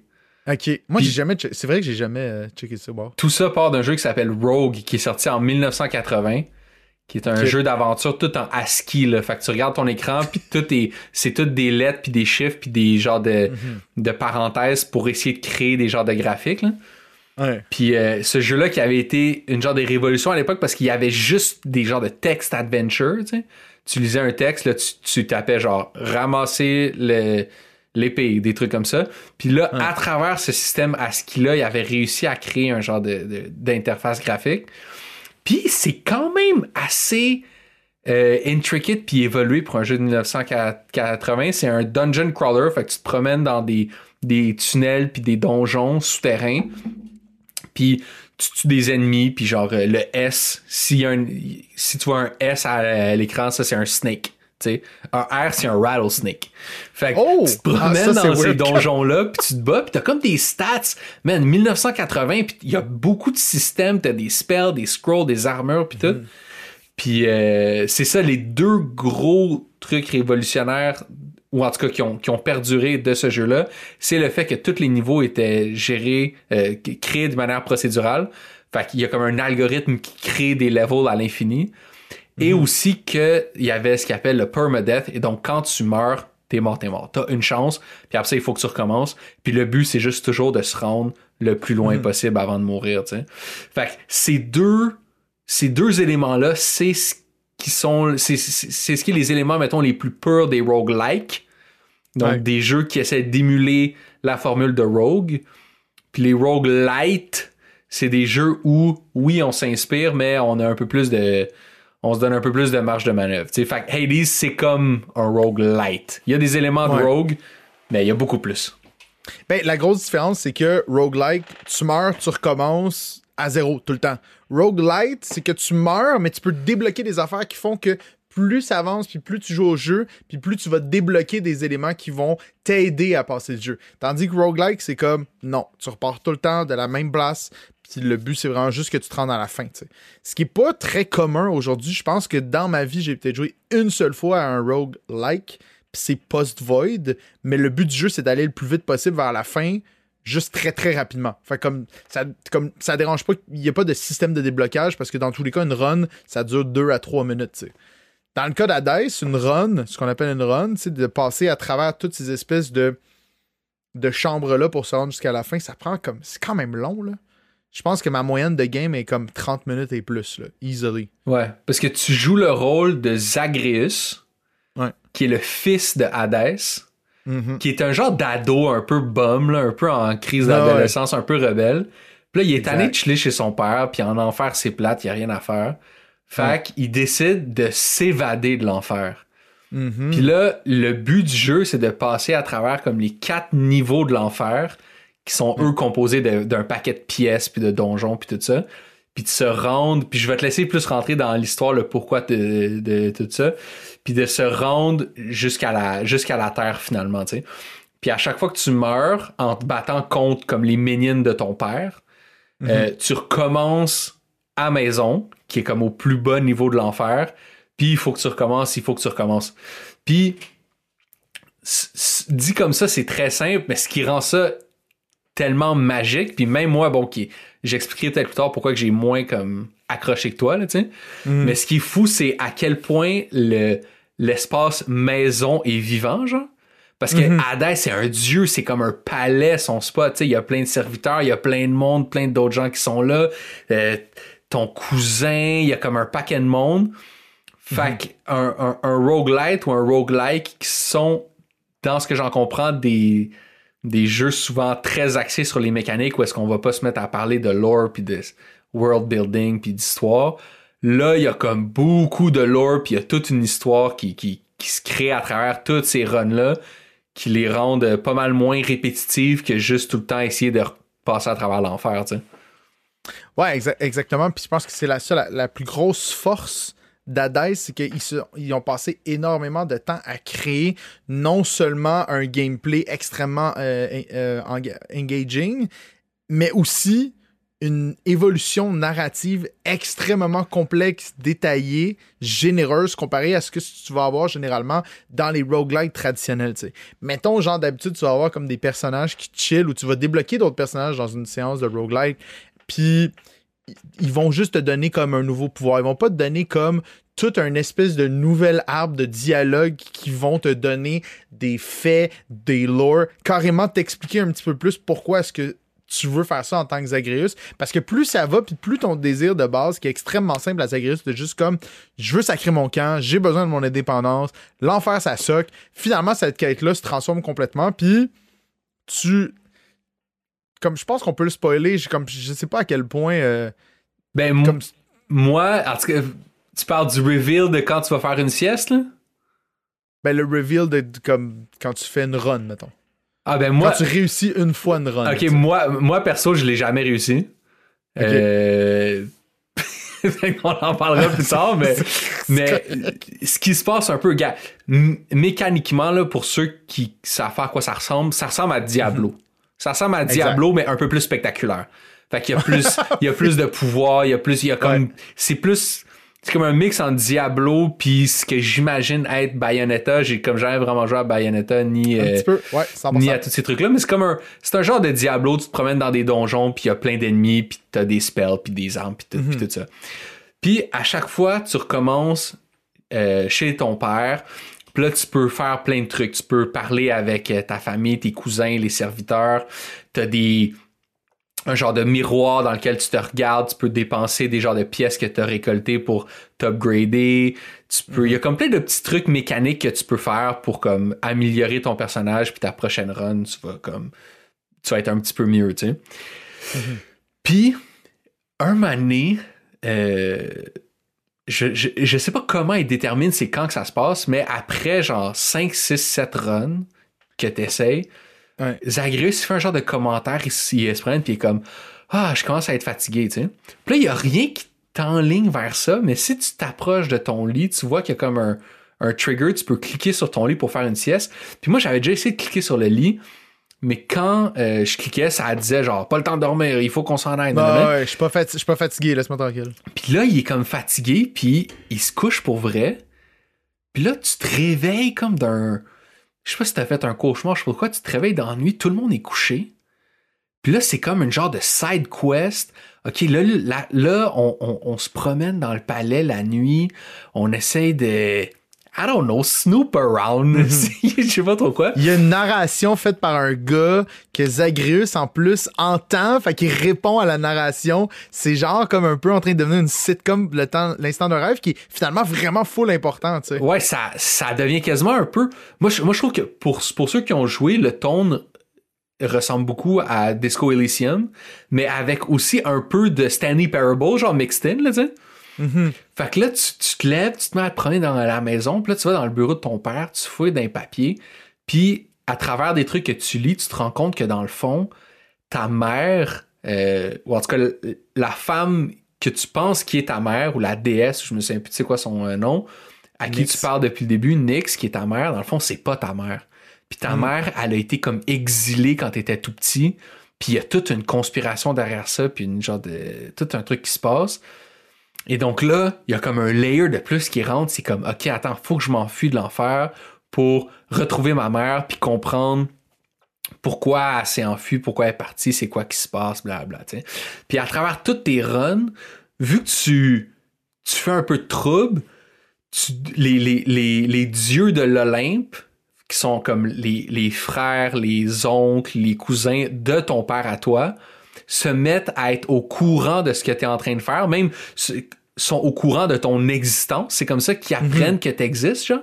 Speaker 2: Ok. Moi, j'ai jamais. C'est vrai que j'ai jamais euh, checké ça. Wow.
Speaker 1: Tout ça part d'un jeu qui s'appelle Rogue, qui est sorti en 1980, qui est un jeu d'aventure tout en ASCII. Là. Fait que tu regardes ton écran, puis tout est, c'est tout des lettres, puis des chiffres, puis des genres de, de parenthèses pour essayer de créer des genres de graphiques. Là.
Speaker 2: Ouais.
Speaker 1: Puis euh, ce jeu-là qui avait été une genre de révolution à l'époque parce qu'il y avait juste des genres de text adventure, tu sais. Tu lisais un texte, là, tu, tu tapais genre ramasser le, l'épée, des trucs comme ça. Puis là, à travers ce système ASCII-là, il avait réussi à créer un genre de, d'interface graphique. Puis c'est quand même assez euh, intricate puis évolué pour un jeu de 1980. C'est un dungeon crawler, fait que tu te promènes dans des, des tunnels puis des donjons souterrains. Puis tu tues des ennemis, puis genre euh, le S, si, un, si tu vois un S à l'écran, ça c'est un snake. sais Un R, c'est un rattlesnake. Fait que
Speaker 2: Oh!
Speaker 1: tu te
Speaker 2: Ah,
Speaker 1: promènes
Speaker 2: ça,
Speaker 1: dans ces donjons-là, puis tu te bats, puis t'as comme des stats. Man, 1980, puis il y a beaucoup de systèmes. T'as des spells, des scrolls, des armures, puis
Speaker 2: Mm-hmm.
Speaker 1: tout. Puis euh, c'est ça, les deux gros trucs révolutionnaires, ou en tout cas qui ont, qui ont perduré de ce jeu-là, c'est le fait que tous les niveaux étaient gérés, euh, créés de manière procédurale. Fait qu'il y a comme un algorithme qui crée des levels à l'infini. Et aussi qu'il y avait ce qu'on appelle le permadeath. Et donc, quand tu meurs, t'es mort, t'es mort. T'as une chance, puis après ça, il faut que tu recommences. Puis le but, c'est juste toujours de se rendre le plus loin possible avant de mourir, tu sais. Fait que ces deux, ces deux éléments-là, c'est ce qui sont, c'est, ce qui est les éléments, mettons, les plus purs des roguelikes. Donc,
Speaker 2: Ouais.
Speaker 1: des jeux qui essaient d'émuler la formule de rogue. Puis les roguelites, c'est des jeux où, oui, on s'inspire, mais on a un peu plus de. On se donne un peu plus de marge de manœuvre. tu sais. Fait que Hades, c'est comme un roguelite. Il y a des éléments
Speaker 2: Ouais.
Speaker 1: de rogue, mais il y a beaucoup plus.
Speaker 2: Ben, la grosse différence, c'est que roguelike, tu meurs, tu recommences à zéro tout le temps. Roguelite, c'est que tu meurs, mais tu peux débloquer des affaires qui font que plus ça avance, puis plus tu joues au jeu, puis plus tu vas débloquer des éléments qui vont t'aider à passer le jeu. Tandis que roguelike, c'est comme non, tu repars tout le temps de la même place, puis le but, c'est vraiment juste que tu te rendes à la fin. Ce qui est pas très commun aujourd'hui. Je pense que dans ma vie, j'ai peut-être joué une seule fois à un roguelike, puis c'est post-void, mais le but du jeu, c'est d'aller le plus vite possible vers la fin, juste très très rapidement. Fait comme ça, comme ça dérange pas, il n'y a pas de système de déblocage parce que dans tous les cas, une run, ça dure 2 à 3 minutes. Dans le cas d'Hades, une run, ce qu'on appelle une run, c'est de passer à travers toutes ces espèces de, de chambres-là pour se rendre jusqu'à la fin, ça prend comme. C'est quand même long, là. Je pense que ma moyenne de game est comme 30 minutes et plus, là, easily.
Speaker 1: Ouais, parce que tu joues le rôle de Zagreus,
Speaker 2: Ouais.
Speaker 1: qui est le fils de Hadès,
Speaker 2: Mhm.
Speaker 1: qui est un genre d'ado un peu bum, là, un peu en crise
Speaker 2: Ah ouais.
Speaker 1: d'adolescence, un peu rebelle. Puis là, il est
Speaker 2: Exact.
Speaker 1: de chiller chez son père, puis en enfer, c'est plate, il n'y a rien à faire. Fait
Speaker 2: Ouais.
Speaker 1: qu'il décide de s'évader de l'enfer.
Speaker 2: Mhm.
Speaker 1: Puis là, le but du jeu, c'est de passer à travers comme les quatre niveaux de l'enfer, qui sont eux composés de- d'un paquet de pièces, puis de donjons, puis tout ça. Puis de se rendre, puis je vais te laisser plus rentrer dans l'histoire, le pourquoi de, de tout ça, puis de se rendre jusqu'à la, jusqu'à la terre finalement, tu sais. Puis à chaque fois que tu meurs, en te battant contre comme les minions de ton père, euh, tu recommences à maison, qui est comme au plus bas niveau de l'enfer, puis il faut que tu recommences, il faut que tu recommences. Puis, dit comme ça, c'est très simple, mais ce qui rend ça tellement magique, puis même moi, bon, qui j'expliquerai peut-être plus tard pourquoi que j'ai moins comme accroché que toi, là, tu sais. Mais ce qui est fou, c'est à quel point le, l'espace maison est vivant, genre. Parce que Hadès, c'est un dieu, c'est comme un palais, son spot. Tu sais, il y a plein de serviteurs, il y a plein de monde, plein d'autres gens qui sont là. Euh, ton cousin, il y a comme un paquet de monde. Fait qu'un un, un roguelite ou un roguelike qui sont, dans ce que j'en comprends, des, des jeux souvent très axés sur les mécaniques où est-ce qu'on va pas se mettre à parler de lore puis de world building puis d'histoire. Là, il y a comme beaucoup de lore puis il y a toute une histoire qui, qui, qui se crée à travers toutes ces runs-là qui les rendent pas mal moins répétitives que juste tout le temps essayer de passer à travers l'enfer, tu sais.
Speaker 2: Ouais, exa- exactement. Puis je pense que c'est la, la, la plus grosse force d'Hades, c'est qu'ils ont passé énormément de temps à créer non seulement un gameplay extrêmement euh, euh, enga- engaging, mais aussi une évolution narrative extrêmement complexe, détaillée, généreuse, comparée à ce que tu vas avoir généralement dans les roguelites traditionnels. Mettons, genre d'habitude, tu vas avoir comme des personnages qui chill ou tu vas débloquer d'autres personnages dans une séance de roguelite, puis ils vont juste te donner comme un nouveau pouvoir. Ils vont pas te donner comme toute une espèce de nouvel arbre de dialogue qui vont te donner des faits, des lore, carrément t'expliquer un petit peu plus pourquoi est-ce que tu veux faire ça en tant que Zagreus. Parce que plus ça va, puis plus ton désir de base, qui est extrêmement simple à Zagreus, de juste comme je veux sacrer mon camp, j'ai besoin de mon indépendance, l'enfer ça soque. Finalement, cette quête-là se transforme complètement, puis tu. Comme je pense qu'on peut le spoiler, je, comme, je sais pas à quel point. euh,
Speaker 1: Ben,
Speaker 2: comme,
Speaker 1: moi, en tout cas, tu parles du reveal de quand tu vas faire une sieste, là?
Speaker 2: ben, le reveal de, de- comme quand tu fais une run, mettons.
Speaker 1: Ah, ben, moi.
Speaker 2: Quand tu réussis une fois une run.
Speaker 1: Ok, moi, moi, perso, je l'ai jamais réussi. Euh, On en parlera plus tard, mais, mais ce qui se passe un peu, gars, mécaniquement, là, pour ceux qui savent faire à quoi ça ressemble, ça ressemble à Diablo. Ça ressemble à Diablo, mais un peu plus spectaculaire. Fait qu'il y a plus, il y a plus de pouvoir, il y a plus, il y a comme,
Speaker 2: Ouais.
Speaker 1: c'est plus, c'est comme un mix entre Diablo puis ce que j'imagine être Bayonetta. J'ai comme jamais vraiment joué à Bayonetta ni, euh,
Speaker 2: petit peu, ouais, 100%.
Speaker 1: ni à tous ces trucs-là, mais c'est comme un, c'est un genre de Diablo, tu te promènes dans des donjons, puis il y a plein d'ennemis, puis t'as des spells, puis des armes, puis tout, puis tout ça. Puis à chaque fois, tu recommences euh, chez ton père, puis là, tu peux faire plein de trucs. Tu peux parler avec euh, ta famille, tes cousins, les serviteurs. T'as des un genre de miroir dans lequel tu te regardes, tu peux dépenser des genres de pièces que tu as récoltées pour t'upgrader. Tu peux, il y a comme plein de petits trucs mécaniques que tu peux faire pour comme améliorer ton personnage puis ta prochaine run, tu vas comme tu vas être un petit peu mieux, tu sais. Puis un moment donné, euh, je, je, je sais pas comment il détermine c'est quand que ça se passe, mais après genre 5, 6, 7 runs que t'essayes,
Speaker 2: Ouais.
Speaker 1: Zagreus il fait un genre de commentaire, il, il se prend puis il est comme Ah, je commence à être fatigué, tu sais. Puis là, il y a rien qui t'enligne vers ça, mais si tu t'approches de ton lit, tu vois qu'il y a comme un, un trigger, tu peux cliquer sur ton lit pour faire une sieste. Puis moi, j'avais déjà essayé de cliquer sur le lit, mais quand euh, je cliquais, ça disait genre pas le temps de dormir, il faut qu'on s'en aille.
Speaker 2: Bah, ouais, je suis pas, fati- fatigué, laisse-moi tranquille.
Speaker 1: Puis là, il est comme fatigué, puis il se couche pour vrai. Puis là, tu te réveilles comme d'un. Je sais pas si t'as fait un cauchemar, je sais pas pourquoi, tu te réveilles dans la nuit, tout le monde est couché. Puis là, c'est comme une genre de side quest. OK, là, là, là, on, on- on se promène dans le palais la nuit, on essaye de. I don't know, snoop around. Je sais pas trop quoi.
Speaker 2: Il y a une narration faite par un gars que Zagreus, en plus, entend, fait qu'il répond à la narration. C'est genre comme un peu en train de devenir une sitcom, le temps, l'instant de rêve, qui est finalement vraiment full important, tu sais.
Speaker 1: Ouais, ça, ça devient quasiment un peu. Moi, je, moi, je trouve que pour, pour ceux qui ont joué, le tone ressemble beaucoup à Disco Elysium, mais avec aussi un peu de Stanley Parable, genre mixed in, là, tu sais. Fait que là, tu, tu te lèves, tu te mets à te promener dans la maison, puis là, tu vas dans le bureau de ton père, tu fouilles d'un papier, puis à travers des trucs que tu lis, tu te rends compte que dans le fond, ta mère, euh, ou en tout cas, la femme que tu penses qui est ta mère, ou la déesse, je me souviens plus, tu sais quoi son euh, nom, à qui tu parles depuis le début, Nyx, qui est ta mère, dans le fond, c'est pas ta mère. Puis ta mère, elle a été comme exilée quand t'étais tout petit, puis il y a toute une conspiration derrière ça, puis une genre de... tout un truc qui se passe. Et donc là, il y a comme un layer de plus qui rentre. C'est comme, OK, attends, faut que je m'enfuis de l'enfer pour retrouver ma mère puis comprendre pourquoi elle s'est enfuie, pourquoi elle est partie, c'est quoi qui se passe, blablabla. sais. Puis à travers toutes tes runs, vu que tu, tu fais un peu de trouble, les, les, les, les dieux de l'Olympe, qui sont comme les, les frères, les oncles, les cousins de ton père à toi, se mettent à être au courant de ce que tu es en train de faire, même sont au courant de ton existence. C'est comme ça qu'ils apprennent que tu existes, genre.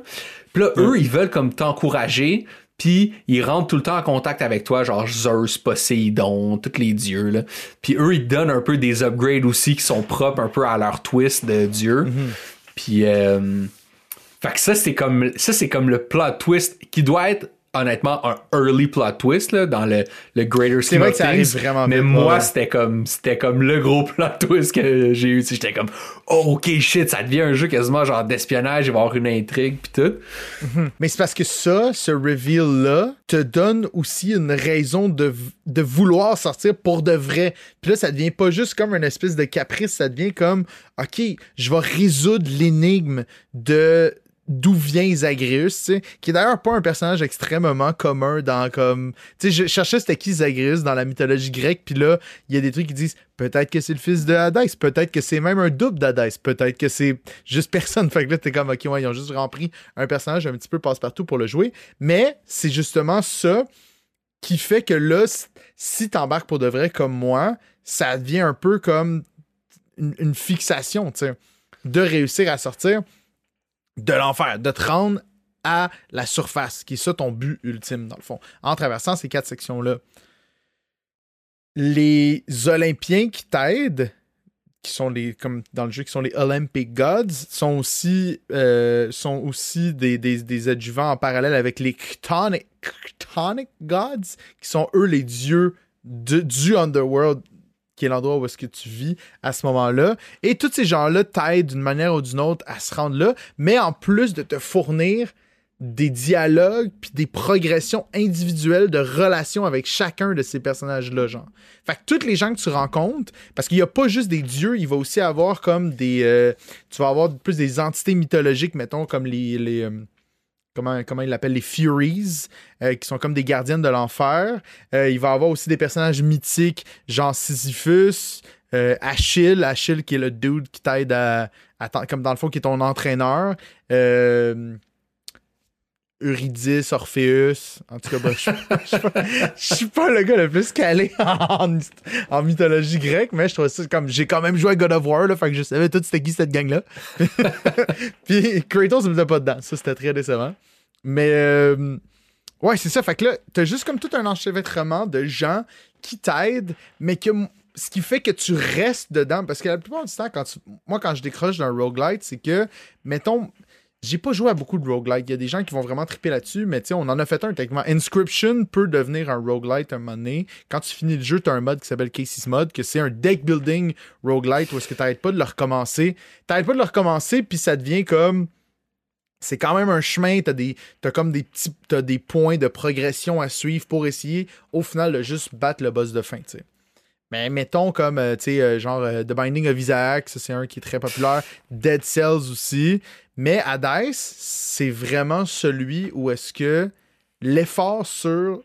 Speaker 1: Puis là, eux, ils veulent comme t'encourager, puis ils rentrent tout le temps en contact avec toi, genre Zeus, Poséidon, tous les dieux, là. Puis eux, ils te donnent un peu des upgrades aussi qui sont propres un peu à leur twist de dieu. Puis, euh, fait que ça, c'est comme, ça, c'est comme le plot twist qui doit être, honnêtement, un early plot twist, là, dans le, le greater
Speaker 2: C'est vrai que ça
Speaker 1: things.
Speaker 2: arrive vraiment
Speaker 1: Mais
Speaker 2: vite,
Speaker 1: moi,
Speaker 2: ouais.
Speaker 1: c'était comme, c'était comme le gros plot twist que j'ai eu. J'étais comme, oh, ok, shit, ça devient un jeu quasiment genre d'espionnage, il va y avoir une intrigue, pis tout.
Speaker 2: Mais c'est parce que ça, ce reveal-là, te donne aussi une raison de, de vouloir sortir pour de vrai. Puis là, ça devient pas juste comme une espèce de caprice, ça devient comme, OK, je vais résoudre l'énigme de d'où vient Zagreus, qui est d'ailleurs pas un personnage extrêmement commun dans comme... Tu sais, je cherchais c'était qui Zagreus dans la mythologie grecque, puis là, il y a des trucs qui disent peut-être que c'est le fils de Hadès, peut-être que c'est même un double d'Hadès, peut-être que c'est juste personne. Fait que là, t'es comme, OK, ouais, ils ont juste rempli un personnage un petit peu passe-partout pour le jouer. Mais c'est justement ça qui fait que là, si t'embarques pour de vrai comme moi, ça devient un peu comme une, fixation, tu sais, de réussir à sortir de l'enfer, de te rendre à la surface, qui est ça ton but ultime, dans le fond, en traversant ces quatre sections-là. Les Olympiens qui t'aident, qui sont les, comme dans le jeu, qui sont les Olympic Gods, sont aussi, euh, sont aussi des, des, adjuvants en parallèle avec les Chtonic, Gods, qui sont eux les dieux du Underworld, qui est l'endroit où est-ce que tu vis à ce moment-là. Et tous ces gens-là t'aident d'une manière ou d'une autre à se rendre là, mais en plus de te fournir des dialogues puis des progressions individuelles de relations avec chacun de ces personnages-là, genre. Fait que tous les gens que tu rencontres, parce qu'il n'y a pas juste des dieux, il va aussi avoir comme des... Euh, tu vas avoir plus des entités mythologiques, mettons, comme les... les euh, comment, comment ils l'appellent, les Furies, euh, qui sont comme des gardiennes de l'enfer. il va avoir aussi des personnages mythiques, genre Sisyphus, Achille, Achille qui est le dude qui t'aide à, à, Comme dans le fond, qui est ton entraîneur. Eurydice, Orpheus. En tout cas, je, suis pas le gars le plus calé en, mythologie grecque, mais je trouve ça comme. J'ai quand même joué à God of War, là, fait que je savais tout c'était qui cette gang-là. Puis Kratos ne pas dedans. Ça, c'était très décevant. Mais. Euh, ouais, c'est ça. Fait que là, t'as juste comme tout un enchevêtrement de gens qui t'aident, mais que ce qui fait que tu restes dedans. Parce que la plupart du temps, quand moi, quand je décroche d'un roguelite, c'est que, mettons, j'ai pas joué à beaucoup de roguelike. Il y a des gens qui vont vraiment triper là-dessus, mais on en a fait un techniquement. Inscription peut devenir un roguelite un moment donné. Quand tu finis le jeu, tu as un mode qui s'appelle Casey's Mod, que c'est un deck building roguelite où est-ce que tu pas de le recommencer. Tu pas de le recommencer, puis ça devient comme. C'est quand même un chemin, t'as. As comme des petits. Des points de progression à suivre pour essayer, au final, de juste battre le boss de fin, tu sais. Mais mettons comme, euh, tu sais, euh, genre euh, The Binding of Isaac, c'est un qui est très populaire. Dead Cells aussi. Mais Hades, c'est vraiment celui où est-ce que l'effort sur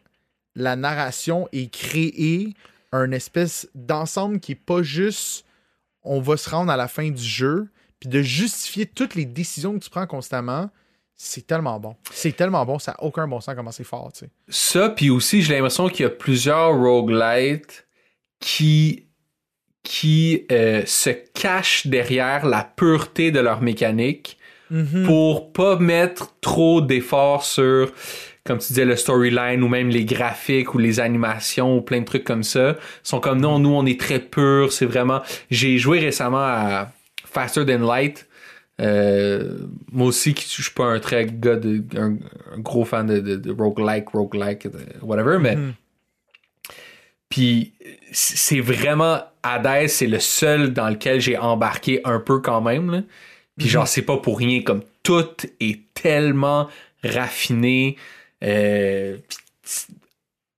Speaker 2: la narration est créé un espèce d'ensemble qui est pas juste on va se rendre à la fin du jeu, puis de justifier toutes les décisions que tu prends constamment. C'est tellement bon. C'est tellement bon, ça n'a aucun bon sens comment c'est fort, tu sais.
Speaker 1: Ça, puis aussi, j'ai l'impression qu'il y a plusieurs roguelites qui qui euh, se cachent derrière la pureté de leur mécanique mm-hmm. pour pas mettre trop d'efforts sur comme tu disais le storyline ou même les graphiques ou les animations ou plein de trucs comme ça sont comme non nous on est très pur c'est vraiment j'ai joué récemment à Faster Than Light euh, moi aussi je suis pas un très gars de, un, gros fan de, de, de roguelike roguelike whatever mais mm-hmm. Puis c'est vraiment Hades, c'est le seul dans lequel j'ai embarqué un peu quand même. Là. Puis genre, mhm. c'est pas pour rien, comme tout est tellement raffiné. Euh,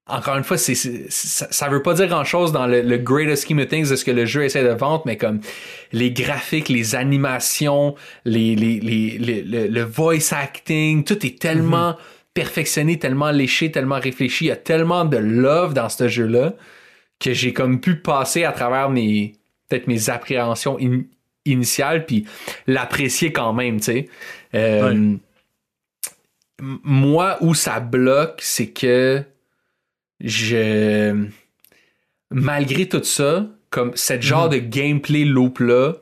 Speaker 1: encore une fois, c'est, ça, veut pas dire grand chose dans le, le, greatest scheme of things de ce que le jeu essaie de vendre, mais comme les graphiques, les animations, les, les, les, le, voice acting, tout est tellement mhm perfectionné, tellement léché, tellement réfléchi. Il y a tellement de love dans ce jeu-là que j'ai comme pu passer à travers mes peut-être mes appréhensions initiales puis l'apprécier quand même, tu sais. Euh, moi, où ça bloque, c'est que je malgré tout ça, comme cette genre mhm. de gameplay loop là,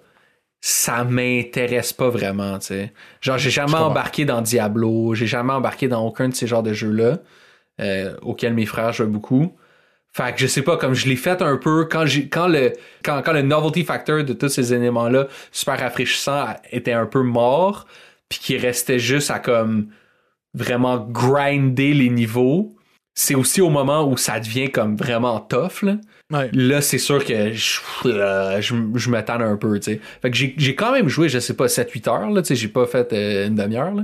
Speaker 1: ça m'intéresse pas vraiment, tu sais. Genre, j'ai jamais embarqué dans Diablo, j'ai jamais embarqué dans aucun de ces genres de jeux-là, euh, auxquels mes frères jouent beaucoup. Fait que je sais pas, comme je l'ai fait un peu, quand j'ai, quand le, quand, quand le novelty factor de tous ces éléments-là, super rafraîchissant, était un peu mort, puis qui restait juste à comme vraiment grinder les niveaux, c'est aussi au moment où ça devient comme vraiment tough, là. Là, c'est sûr que je, euh, je, me un peu, tu sais. Fait que j'ai quand même joué, je sais pas, 7-8 heures, là, tu sais, j'ai pas fait euh, une demi-heure, là.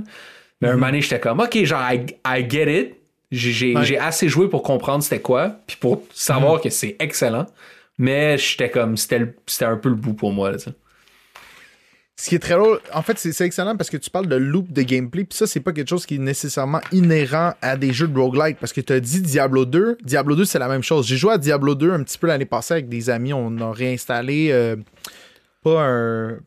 Speaker 1: Mais un mhm. moment donné, j'étais comme, OK, genre, I, get it. J'ai assez joué pour comprendre c'était quoi, puis pour savoir mhm. que c'est excellent. Mais j'étais comme, c'était un peu le bout pour moi, là,
Speaker 2: ce qui est très drôle, en fait, c'est excellent parce que tu parles de loop de gameplay, puis ça, c'est pas quelque chose qui est nécessairement inhérent à des jeux de roguelike, parce que tu as dit Diablo 2. Diablo 2, c'est la même chose. J'ai joué à Diablo 2 un petit peu l'année passée avec des amis. On a réinstallé euh, pas un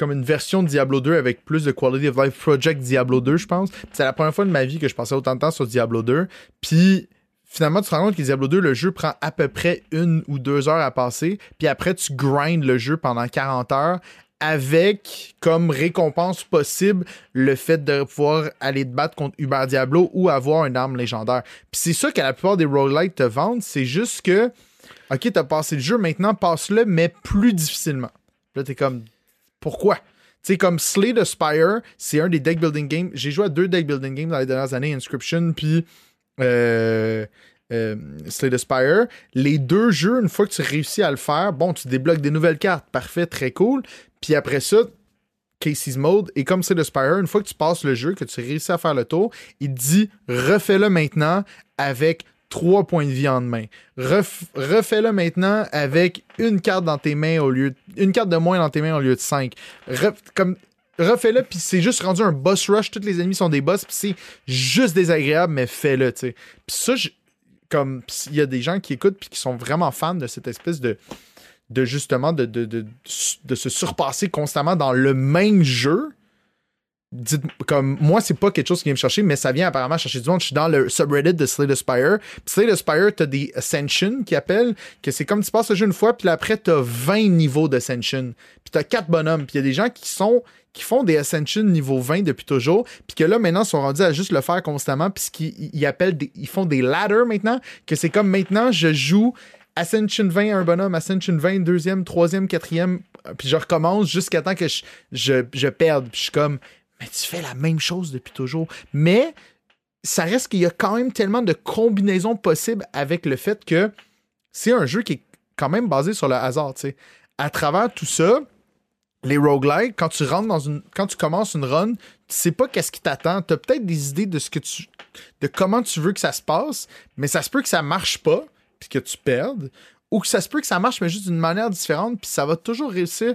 Speaker 2: comme une version de Diablo 2 avec plus de quality of life Project Diablo 2, je pense. C'est la première fois de ma vie que je passais autant de temps sur Diablo 2. Puis finalement, tu te rends compte que Diablo 2, le jeu prend à peu près une ou deux heures à passer, puis après, tu grindes le jeu pendant 40 heures avec comme récompense possible le fait de pouvoir aller te battre contre Uber Diablo ou avoir une arme légendaire. Puis c'est ça que la plupart des roguelites te vendent, c'est juste que, ok, t'as passé le jeu, maintenant passe-le, mais plus difficilement. Là, t'es comme, pourquoi? Tu sais, comme Slay the Spire, c'est un des deck building games. J'ai joué à deux deck building games dans les dernières années, Inscription, puis euh, euh, the Spire. Les deux jeux, une fois que tu réussis à le faire, bon, tu débloques des nouvelles cartes. Parfait, très cool. Puis après ça, Casey's Mode, et comme c'est le Spire, une fois que tu passes le jeu, que tu réussis à faire le tour, il te dit refais-le maintenant avec 3 points de vie en main. refais-le maintenant avec une carte dans tes mains au lieu de, une carte de moins dans tes mains au lieu de 5. comme refais-le puis c'est juste rendu un boss rush, tous les ennemis sont des boss puis c'est juste désagréable mais fais-le, tu sais. Puis ça comme il y a des gens qui écoutent puis qui sont vraiment fans de cette espèce de de justement de, de, de, se surpasser constamment dans le même jeu. Dites, comme moi, c'est pas quelque chose qui vient me chercher, mais ça vient apparemment chercher du monde. Je suis dans le subreddit de Slay the Spire. Puis Slay the Spire, t'as des Ascension qui appellent, que c'est comme tu passes le jeu une fois, puis après, t'as 20 niveaux d'Ascension. Puis t'as 4 bonhommes. Puis il y a des gens qui sont qui font des Ascension niveau 20 depuis toujours, puis que là, maintenant, sont rendus à juste le faire constamment, puis qu'ils appellent, ils font des ladders maintenant, que c'est comme maintenant, je joue Ascension 20 un bonhomme, Ascension 20 deuxième, troisième, quatrième, puis je recommence jusqu'à temps que je, je, perde. Puis je suis comme, mais tu fais la même chose depuis toujours. Mais ça reste qu'il y a quand même tellement de combinaisons possibles avec le fait que c'est un jeu qui est quand même basé sur le hasard. sais. À travers tout ça, les roguelikes, quand tu rentres dans une. Quand tu commences une run, tu sais pas qu'est-ce qui t'attend. Tu as peut-être des idées de ce que tu. de comment tu veux que ça se passe, mais ça se peut que ça marche pas puis que tu perdes, ou que ça se peut que ça marche, mais juste d'une manière différente, puis ça va toujours réussir.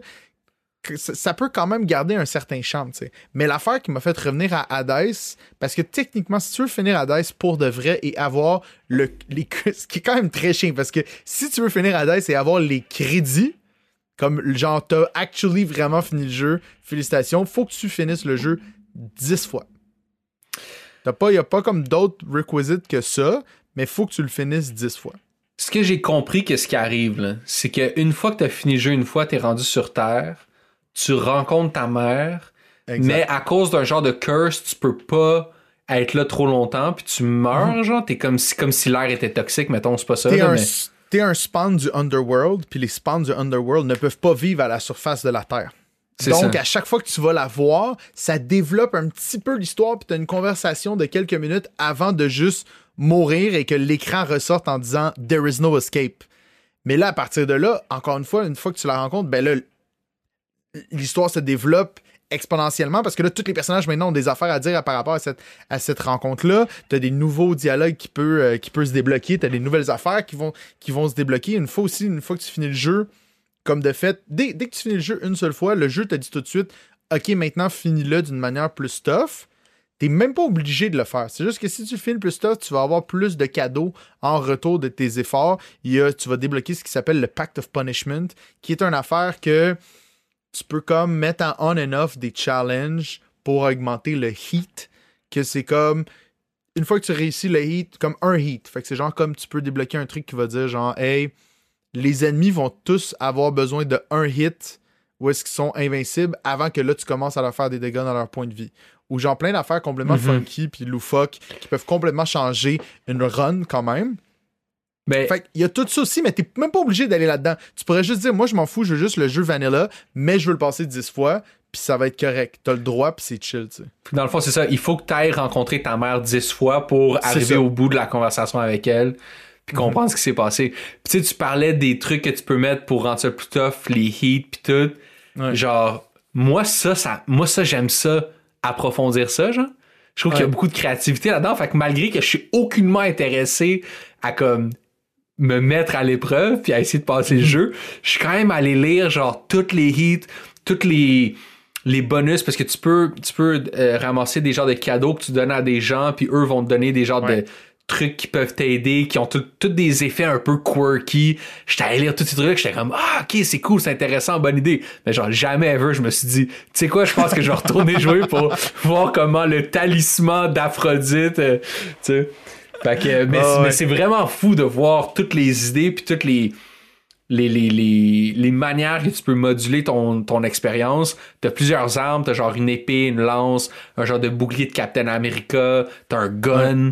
Speaker 2: Ça, peut quand même garder un certain charme, tu sais. Mais l'affaire qui m'a fait revenir à Hades, parce que techniquement, si tu veux finir Hades pour de vrai et avoir le, les. Ce qui est quand même très chiant, parce que si tu veux finir Hades et avoir les crédits, comme genre t'as actually vraiment fini le jeu, félicitations, faut que tu finisses le jeu 10 fois. Il n'y a pas comme d'autres requisites que ça, mais faut que tu le finisses 10 fois
Speaker 1: ce que j'ai compris que ce qui arrive, c'est qu'une fois que tu as fini le jeu, une fois tu es rendu sur Terre, tu rencontres ta mère, mais à cause d'un genre de curse, tu peux pas être là trop longtemps, puis tu meurs, mhm. genre, t'es comme si, comme si l'air était toxique, mettons, c'est pas ça.
Speaker 2: T'es un, es un spawn du Underworld, puis les spawns du Underworld ne peuvent pas vivre à la surface de la Terre. Donc, à chaque fois que tu vas la voir, ça développe un petit peu l'histoire, puis tu as une conversation de quelques minutes avant de juste mourir et que l'écran ressorte en disant There is no escape. Mais là, à partir de là, encore une fois, une fois que tu la rencontres, ben là, l'histoire se développe exponentiellement parce que là, tous les personnages maintenant ont des affaires à dire par rapport à cette, rencontre-là. Tu as des nouveaux dialogues qui peuvent euh, qui peut se débloquer, tu as des nouvelles affaires qui vont, se débloquer. Une fois aussi, une fois que tu finis le jeu, comme de fait, dès, que tu finis le jeu une seule fois, le jeu te dit tout de suite OK, maintenant finis-le d'une manière plus tough. T'es même pas obligé de le faire. C'est juste que si tu finis plus tough, tu vas avoir plus de cadeaux en retour de tes efforts. Tu vas débloquer ce qui s'appelle le Pact of Punishment, qui est une affaire que tu peux comme mettre en on and off des challenges pour augmenter le heat. Que c'est comme une fois que tu réussis le heat, comme un heat. Fait que c'est genre comme tu peux débloquer un truc qui va dire genre Hey, les ennemis vont tous avoir besoin de un hit où est-ce qu'ils sont invincibles avant que là tu commences à leur faire des dégâts dans leur point de vie ou genre plein d'affaires complètement mhm. funky puis loufoques qui peuvent complètement changer une run quand même. Mais... Fait il y a tout ça aussi, mais t'es même pas obligé d'aller là-dedans. Tu pourrais juste dire, moi, je m'en fous, je veux juste le jeu vanilla, mais je veux le passer 10 fois, puis ça va être correct. T'as le droit, puis c'est chill, tu sais.
Speaker 1: Dans le fond, c'est ça. Il faut que t'ailles rencontrer ta mère 10 fois pour arriver au bout de la conversation avec elle, puis comprendre mhm. ce qui s'est passé. tu sais, tu parlais des trucs que tu peux mettre pour rendre ça plus tough, les heats, puis tout. Genre, moi, ça, ça, moi, ça, j'aime ça approfondir ça, genre. Je trouve qu'il y a beaucoup de créativité là-dedans. Fait que malgré que je suis aucunement intéressé à comme me mettre à l'épreuve puis à essayer de passer le mhm. jeu, je suis quand même allé lire genre toutes les hits, toutes les les bonus parce que tu peux tu peux euh, ramasser des genres de cadeaux que tu donnes à des gens puis eux vont te donner des genres de trucs qui peuvent t'aider, qui ont tous des effets un peu quirky. J'étais allé lire tous ces trucs, j'étais comme ah ok c'est cool, c'est intéressant, bonne idée. Mais genre jamais ever je me suis dit, tu sais quoi, je pense que je vais retourner jouer pour voir comment le talisman d'Aphrodite, euh, tu sais. Fait que, mais,
Speaker 2: ouais.
Speaker 1: mais c'est vraiment fou de voir toutes les idées puis toutes les, les, les, les, les manières que tu peux moduler ton, ton expérience. T'as plusieurs armes, t'as genre une épée, une lance, un genre de bouclier de Captain America, t'as un gun.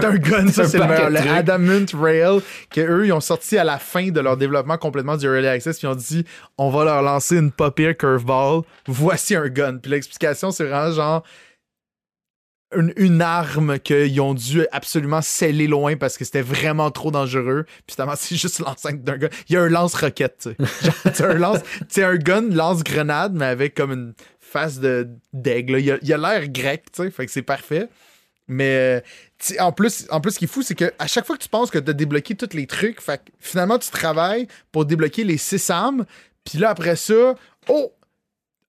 Speaker 2: T'as un gun, ça c'est le meilleur. Le. Adamant Rail, que eux, ils ont sorti à la fin de leur développement complètement du Early Access, puis ils ont dit on va leur lancer une Papier Curveball, voici un gun. Puis l'explication, c'est vraiment genre une, une arme qu'ils ont dû absolument sceller loin parce que c'était vraiment trop dangereux. Puis finalement, c'est juste l'enceinte d'un gun. Il y a un lance-roquette, tu sais. Genre, c'est un lance, un gun lance-grenade, mais avec comme une face de d'aigle. Il il a l'air grec, tu sais, fait que c'est parfait. Mais euh, en plus, en plus, ce qui est fou, c'est que à chaque fois que tu penses que tu as débloqué tous les trucs, fait que finalement, tu travailles pour débloquer les six armes. Puis là, après ça, oh!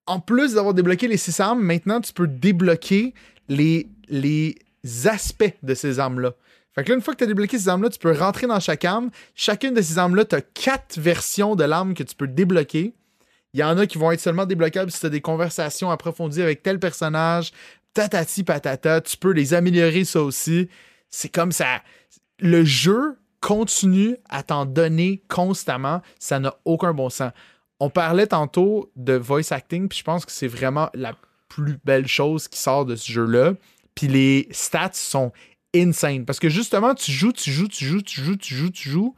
Speaker 2: En plus d'avoir débloqué les six armes, maintenant, tu peux débloquer les, les aspects de ces armes-là. Fait que là, une fois que tu as débloqué ces armes-là, tu peux rentrer dans chaque arme. Chacune de ces armes-là, tu as quatre versions de l'arme que tu peux débloquer. Il y en a qui vont être seulement débloquables si tu as des conversations approfondies avec tel personnage, tatati patata. Tu peux les améliorer, ça aussi. C'est comme ça. Le jeu continue à t'en donner constamment. Ça n'a aucun bon sens. On parlait tantôt de voice acting, puis je pense que c'est vraiment la plus belle chose qui sort de ce jeu-là. Puis les stats sont insane. Parce que justement, tu joues, tu joues, tu joues, tu joues, tu joues, tu joues.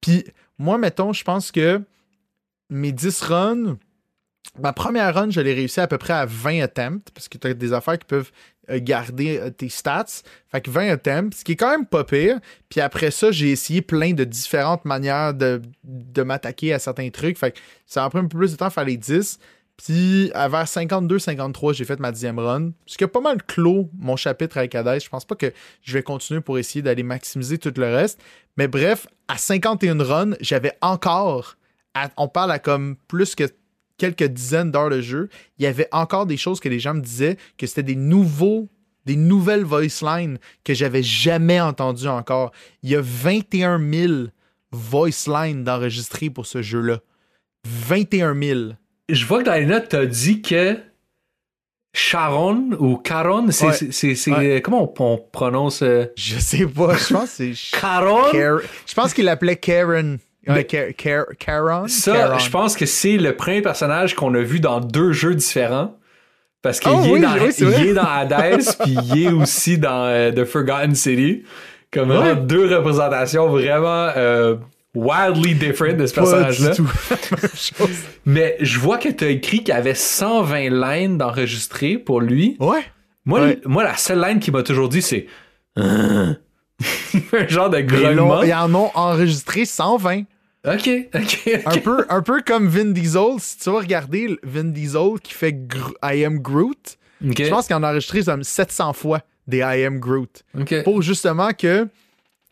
Speaker 2: Puis moi, mettons, je pense que mes 10 runs, ma première run, je l'ai réussi à peu près à 20 attempts, parce que tu as des affaires qui peuvent euh, garder euh, tes stats. Fait que 20 attempts, ce qui est quand même pas pire. Puis après ça, j'ai essayé plein de différentes manières de, de m'attaquer à certains trucs. Fait que ça a pris un peu plus de temps à faire les 10. Puis vers 52-53, j'ai fait ma dixième run. Ce qui a pas mal clos mon chapitre avec Hades. Je pense pas que je vais continuer pour essayer d'aller maximiser tout le reste. Mais bref, à 51 runs, j'avais encore. on parle à comme plus que quelques dizaines d'heures de jeu. Il y avait encore des choses que les gens me disaient que c'était des nouveaux. Des nouvelles voice lines que j'avais jamais entendues encore. Il y a 21 000 voice lines d'enregistrés pour ce jeu-là. 21 000.
Speaker 1: Je vois que dans les notes, t'as dit que Sharon ou Caron, c'est.
Speaker 2: Ouais. Ouais.
Speaker 1: Comment on, on prononce euh,
Speaker 2: Je sais pas. Je pense que c'est.
Speaker 1: Caron?
Speaker 2: Car- Je pense qu'il l'appelait Karen. Ouais,
Speaker 1: Mais-
Speaker 2: Car- Car- Caron?
Speaker 1: Ça,
Speaker 2: Caron.
Speaker 1: je pense que c'est le premier personnage qu'on a vu dans deux jeux différents. Parce qu'il
Speaker 2: Oh
Speaker 1: est,
Speaker 2: oui, oui,
Speaker 1: est dans Hades, puis il est aussi dans euh, The Forgotten City. Comme
Speaker 2: Ouais.
Speaker 1: deux représentations vraiment euh, wildly different de ce personnage-là. Mais je vois que tu as écrit qu'il y avait 120 lines d'enregistrées pour lui.
Speaker 2: Ouais.
Speaker 1: Moi,
Speaker 2: Ouais.
Speaker 1: moi, la seule line qui m'a toujours dit, c'est. un genre de grognement.
Speaker 2: ils en ont enregistré 120.
Speaker 1: Ok, ok,
Speaker 2: Un peu, un peu comme Vin Diesel. Si tu vas regarder Vin Diesel qui fait I Am Groot, je pense qu'il en a enregistré comme 700 fois des I Am Groot. Pour justement que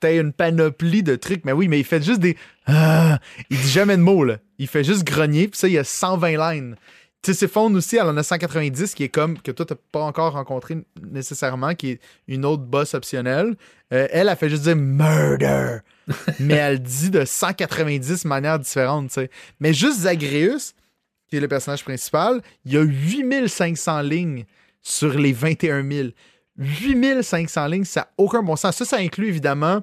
Speaker 2: t'aies une panoplie de trucs. Mais oui, mais il fait juste des. Ah, il dit jamais de mots, là. Il fait juste grogner, puis ça, il y a 120 lines. Tisiphone aussi, elle en a 190, qui est comme, que toi, t'as pas encore rencontré nécessairement, qui est une autre boss optionnelle. Euh, elle, a fait juste dire murder. mais elle dit de 190 manières différentes, tu sais. Mais juste Zagreus, qui est le personnage principal, il y a 8500 lignes sur les 21 000. 8500 lignes, ça n'a aucun bon sens. Ça, ça inclut évidemment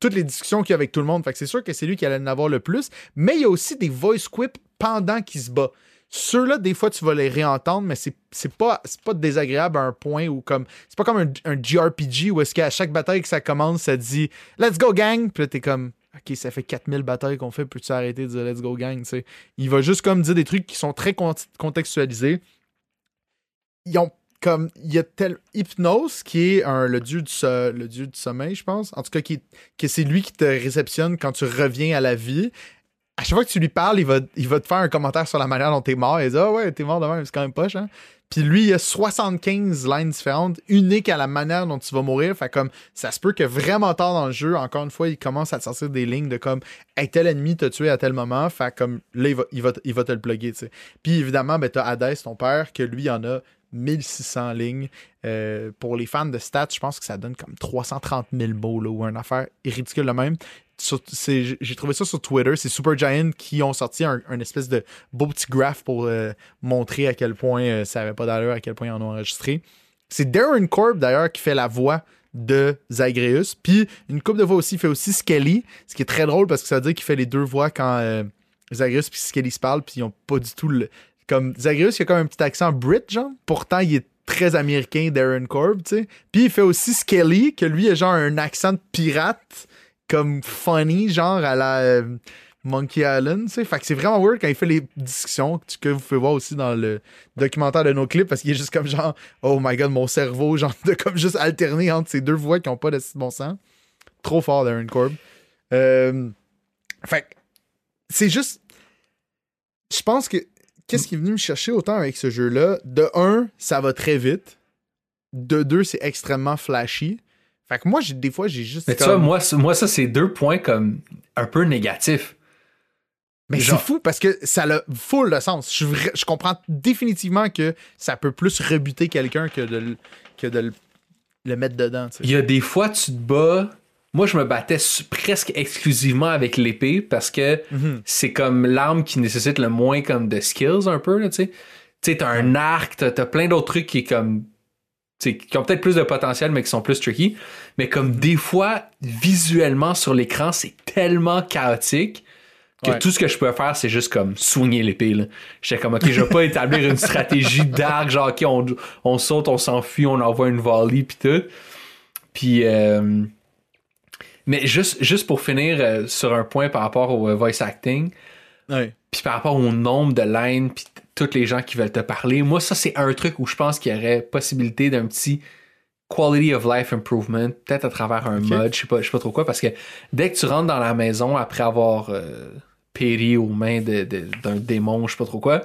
Speaker 2: toutes les discussions qu'il y a avec tout le monde. Fait c'est sûr que c'est lui qui allait en avoir le plus. Mais il y a aussi des voice quips pendant qu'il se bat. Ceux-là, des fois, tu vas les réentendre, mais c'est c'est pas, désagréable à un point où comme. C'est pas comme un, un JRPG où est-ce qu'à chaque bataille que ça commence, ça dit Let's go gang! Puis là, t'es comme Ok, ça fait 4000 batailles qu'on fait, peux-tu arrêter de dire Let's go gang? Il va juste comme dire des trucs qui sont très cont- contextualisés. Ils ont comme il y a tel Hypnose qui est un- le dieu du le dieu du sommeil, je pense. En tout cas, qui, que c'est lui qui te réceptionne quand tu reviens à la vie. À chaque fois que tu lui parles, il va, il va te faire un commentaire sur la manière dont t'es mort. Il dit Ah ouais, t'es mort de même, c'est quand même poche, hein. Puis lui, il y a 75 lines différentes, uniques à la manière dont tu vas mourir. Fait comme, ça se peut que vraiment tard dans le jeu, encore une fois, il commence à te sortir des lignes de comme, hey, tel ennemi t'a tué à tel moment. Fait comme, là, il va, il va, il va te le plugger. Puis évidemment, ben, t'as Hades, ton père, que lui, il en a 1600 lignes. Euh, pour les fans de stats, je pense que ça donne comme 330 000 mots, là, ou une affaire ridicule de même. J'ai trouvé ça sur Twitter. C'est Supergiant qui ont sorti un, espèce de beau petit graph pour euh, montrer à quel point euh, ça avait pas d'allure, à quel point ils en ont enregistré. C'est Darren Korb, d'ailleurs, qui fait la voix de Zagreus. Puis une couple de fois aussi, il fait aussi Skelly, ce qui est très drôle parce que ça veut dire qu'il fait les deux voix quand Zagreus et Skelly se parlent, puis ils ont pas du tout le. Comme Zagreus, il a comme un petit accent brit, genre. Pourtant, il est très américain Darren Corb, tu sais. Puis il fait aussi Skelly, que lui a genre un accent de pirate, comme funny, genre à la. euh, Monkey Island, tu sais. Fait que c'est vraiment weird quand il fait les discussions que vous pouvez voir aussi dans le documentaire de nos clips parce qu'il est juste comme genre, oh my god, mon cerveau, genre, de comme juste alterner entre ces deux voix qui ont pas de bon sens. Trop fort, Darren Corb. Euh, fait c'est juste. Je pense que. Qu'est-ce qui est venu me chercher autant avec ce jeu-là? De un, ça va très vite. De deux, c'est extrêmement flashy. Fait que moi, j'ai- des fois, j'ai juste.
Speaker 1: Mais tu
Speaker 2: comme-
Speaker 1: vois, moi, ça, c'est deux points comme un peu négatifs.
Speaker 2: Mais c'est fou parce que ça a full de sens. Je, comprends définitivement que ça peut plus rebuter quelqu'un que de, le- que de le, le mettre dedans. tu sais.
Speaker 1: Il y a des fois, tu te bats. Moi, je me battais presque exclusivement avec l'épée parce que
Speaker 2: Mhm.
Speaker 1: c'est comme l'arme qui nécessite le moins comme de skills un peu, là, tu sais. Tu sais, t'as un arc, t'as, plein d'autres trucs qui est comme. qui ont peut-être plus de potentiel, mais qui sont plus tricky. Mais comme
Speaker 2: Mhm.
Speaker 1: des fois, visuellement sur l'écran, c'est tellement chaotique que
Speaker 2: Ouais.
Speaker 1: tout ce que je peux faire, c'est juste comme soigner l'épée. J'étais comme, ok, je vais pas établir une stratégie d'arc, genre, ok, on, on saute, on s'enfuit, on envoie une volley, puis tout. Puis, euh, mais juste, juste pour finir euh, sur un point par rapport au euh, voice acting, puis par rapport au nombre de lines, puis t- tous les gens qui veulent te parler, moi, ça, c'est un truc où je pense qu'il y aurait possibilité d'un petit quality of life improvement, peut-être à travers un
Speaker 2: Ok.
Speaker 1: mode, je sais pas, je sais pas trop quoi, parce que dès que tu rentres dans la maison après avoir euh, péri aux mains de- de- d'un démon, je sais pas trop quoi,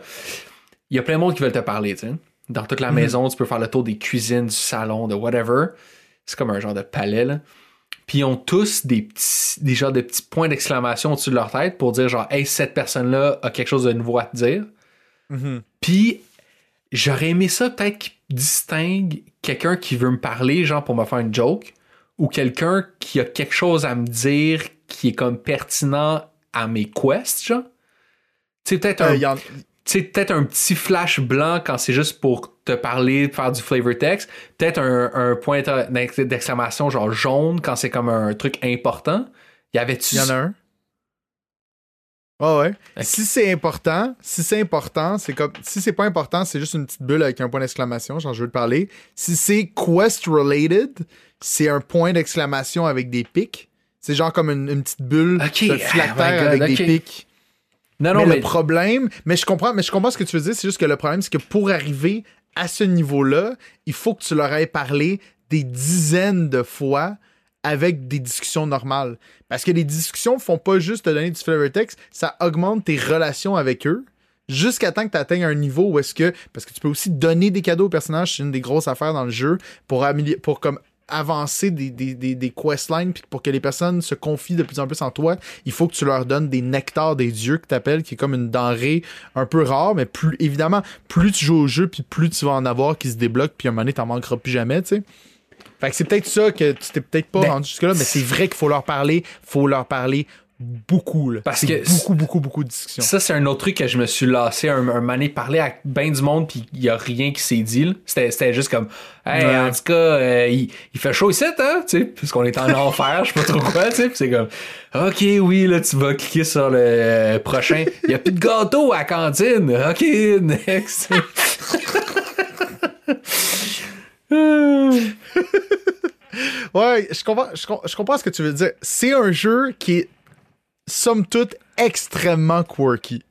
Speaker 1: il y a plein de monde qui veulent te parler, tu sais. Dans toute la
Speaker 2: Mhm.
Speaker 1: maison, tu peux faire le tour des cuisines, du salon, de whatever. C'est comme un genre de palais, là. Puis ils ont tous des petits, des genres de petits points d'exclamation au-dessus de leur tête pour dire genre, hey, cette personne-là a quelque chose de nouveau à te dire.
Speaker 2: Mhm.
Speaker 1: Puis j'aurais aimé ça peut-être qu'ils distinguent quelqu'un qui veut me parler, genre pour me faire une joke, ou quelqu'un qui a quelque chose à me dire qui est comme pertinent à mes quests, genre. Tu sais, peut-être un,
Speaker 2: Euh,
Speaker 1: tu sais, peut-être un petit flash blanc quand c'est juste pour te parler, faire du flavor text. Peut-être un, un point d'ex- d'exclamation genre jaune quand c'est comme un truc important. Y avait-tu.
Speaker 2: y en a un? Ah ouais. Si c'est important, si c'est important, c'est comme. Si c'est pas important, c'est juste une petite bulle avec un point d'exclamation, genre je veux te parler. Si c'est quest related, c'est un point d'exclamation avec des pics. C'est genre comme une, une petite bulle
Speaker 1: Ok,
Speaker 2: de
Speaker 1: oh God,
Speaker 2: avec des pics.
Speaker 1: Non, non, mais.
Speaker 2: le problème, mais je comprends, mais je comprends ce que tu veux dire, c'est juste que le problème, c'est que pour arriver à ce niveau-là, il faut que tu leur aies parlé des dizaines de fois avec des discussions normales. Parce que les discussions font pas juste te donner du flavor text, ça augmente tes relations avec eux jusqu'à temps que tu atteignes un niveau où est-ce que parce que tu peux aussi donner des cadeaux aux personnages, c'est une des grosses affaires dans le jeu pour améliorer pour comme avancer des, des, des, des questlines puis pour que les personnes se confient de plus en plus en toi, il faut que tu leur donnes des nectars des dieux que t'appelles, qui est comme une denrée un peu rare, mais plus évidemment, plus tu joues au jeu, puis plus tu vas en avoir qui se débloquent, puis à un moment donné, t'en manqueras plus jamais, tu sais. Fait que c'est peut-être ça que tu t'es peut-être pas
Speaker 1: Ben,
Speaker 2: rendu jusque-là, mais c'est vrai qu'il faut leur parler, faut leur parler beaucoup, là.
Speaker 1: Parce que-
Speaker 2: beaucoup, beaucoup, beaucoup de discussions.
Speaker 1: Ça, c'est un autre truc que je me suis lassé un, un mané parler à ben du monde, puis il y a rien qui s'est dit. C'était, juste comme, hey,
Speaker 2: Ouais.
Speaker 1: en tout cas, euh, il, il fait chaud ici, hein, tu sais, puisqu'on est en enfer, je sais pas trop quoi, tu sais, c'est comme, ok, oui, là, tu vas cliquer sur le euh, prochain. Il y a plus de gâteau à la cantine. Ok, next.
Speaker 2: Ouais, je comprends, je, je comprends ce que tu veux dire. C'est un jeu qui est, somme toute, extrêmement quirky.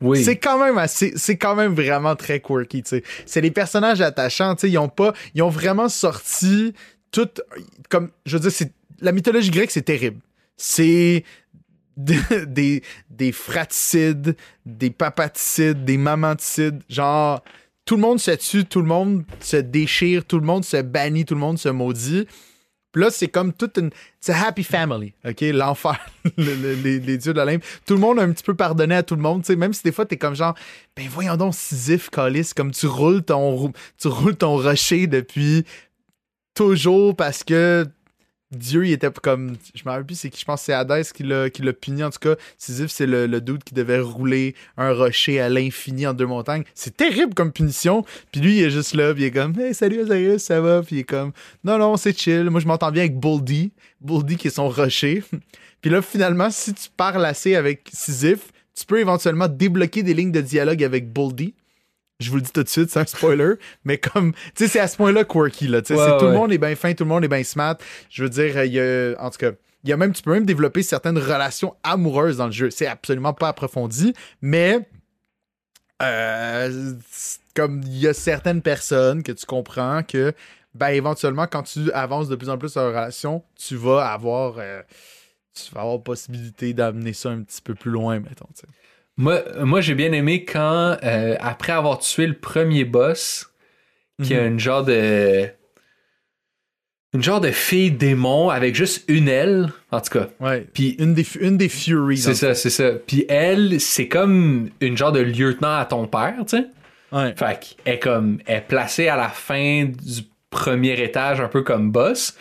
Speaker 1: oui.
Speaker 2: C'est quand même assez, c'est quand même vraiment très quirky, tu sais. C'est des personnages attachants, tu sais, ils ont pas, ils ont vraiment sorti tout, comme, je veux dire, c'est, la mythologie grecque, c'est terrible. C'est des, des, des fraticides, des papaticides, des mamanticides, genre, tout le monde se tue, tout le monde se déchire, tout le monde se bannit, tout le monde se maudit. Là, c'est comme toute une. C'est happy family, OK? L'enfer, le- le- les, dieux de l'Olympe. Tout le monde a un petit peu pardonné à tout le monde, tu sais. Même si des fois, t'es comme genre, ben voyons donc, Sisyphe, Calis, comme tu roules ton, tu roules ton rocher depuis toujours parce que Dieu, il était comme. Je me rappelle plus, c'est qui, je pense c'est Hadès qui l'a, puni. En tout cas, Sisyphe, c'est le, le qui devait rouler un rocher à l'infini en deux montagnes. C'est terrible comme punition. Puis lui, il est juste là, puis il est comme, hey, salut Azarius, ça va? Puis il est comme, non, non, c'est chill. Moi, je m'entends bien avec Boldy. Boldy qui est son rocher. puis là, finalement, si tu parles assez avec Sisyphe, tu peux éventuellement débloquer des lignes de dialogue avec Boldy. Je vous le dis tout de suite, c'est un spoiler, mais comme, tu sais, c'est à ce point-là quirky, là. Tu sais,
Speaker 1: Ouais,
Speaker 2: c'est- tout le
Speaker 1: ouais.
Speaker 2: monde est bien fin, tout le monde est bien smart. Je veux dire, il y a, en tout cas, il y a même, tu peux même développer certaines relations amoureuses dans le jeu. C'est absolument pas approfondi, mais, euh, comme il y a certaines personnes que tu comprends que, ben, éventuellement, quand tu avances de plus en plus dans la relation, tu vas avoir, euh, tu vas avoir possibilité d'amener ça un petit peu plus loin, mettons, tu sais.
Speaker 1: Moi, moi j'ai bien aimé quand, euh, après avoir tué le premier boss, qui a une genre de. Une genre de fille démon avec juste une aile, en tout cas.
Speaker 2: Ouais.
Speaker 1: Puis
Speaker 2: Une des, une des Furies.
Speaker 1: c'est ça, c'est ça. Puis elle, c'est comme une genre de lieutenant à ton père, tu sais.
Speaker 2: Ouais.
Speaker 1: Fait qu'elle est comme, elle est placée à la fin du premier étage, un peu comme boss.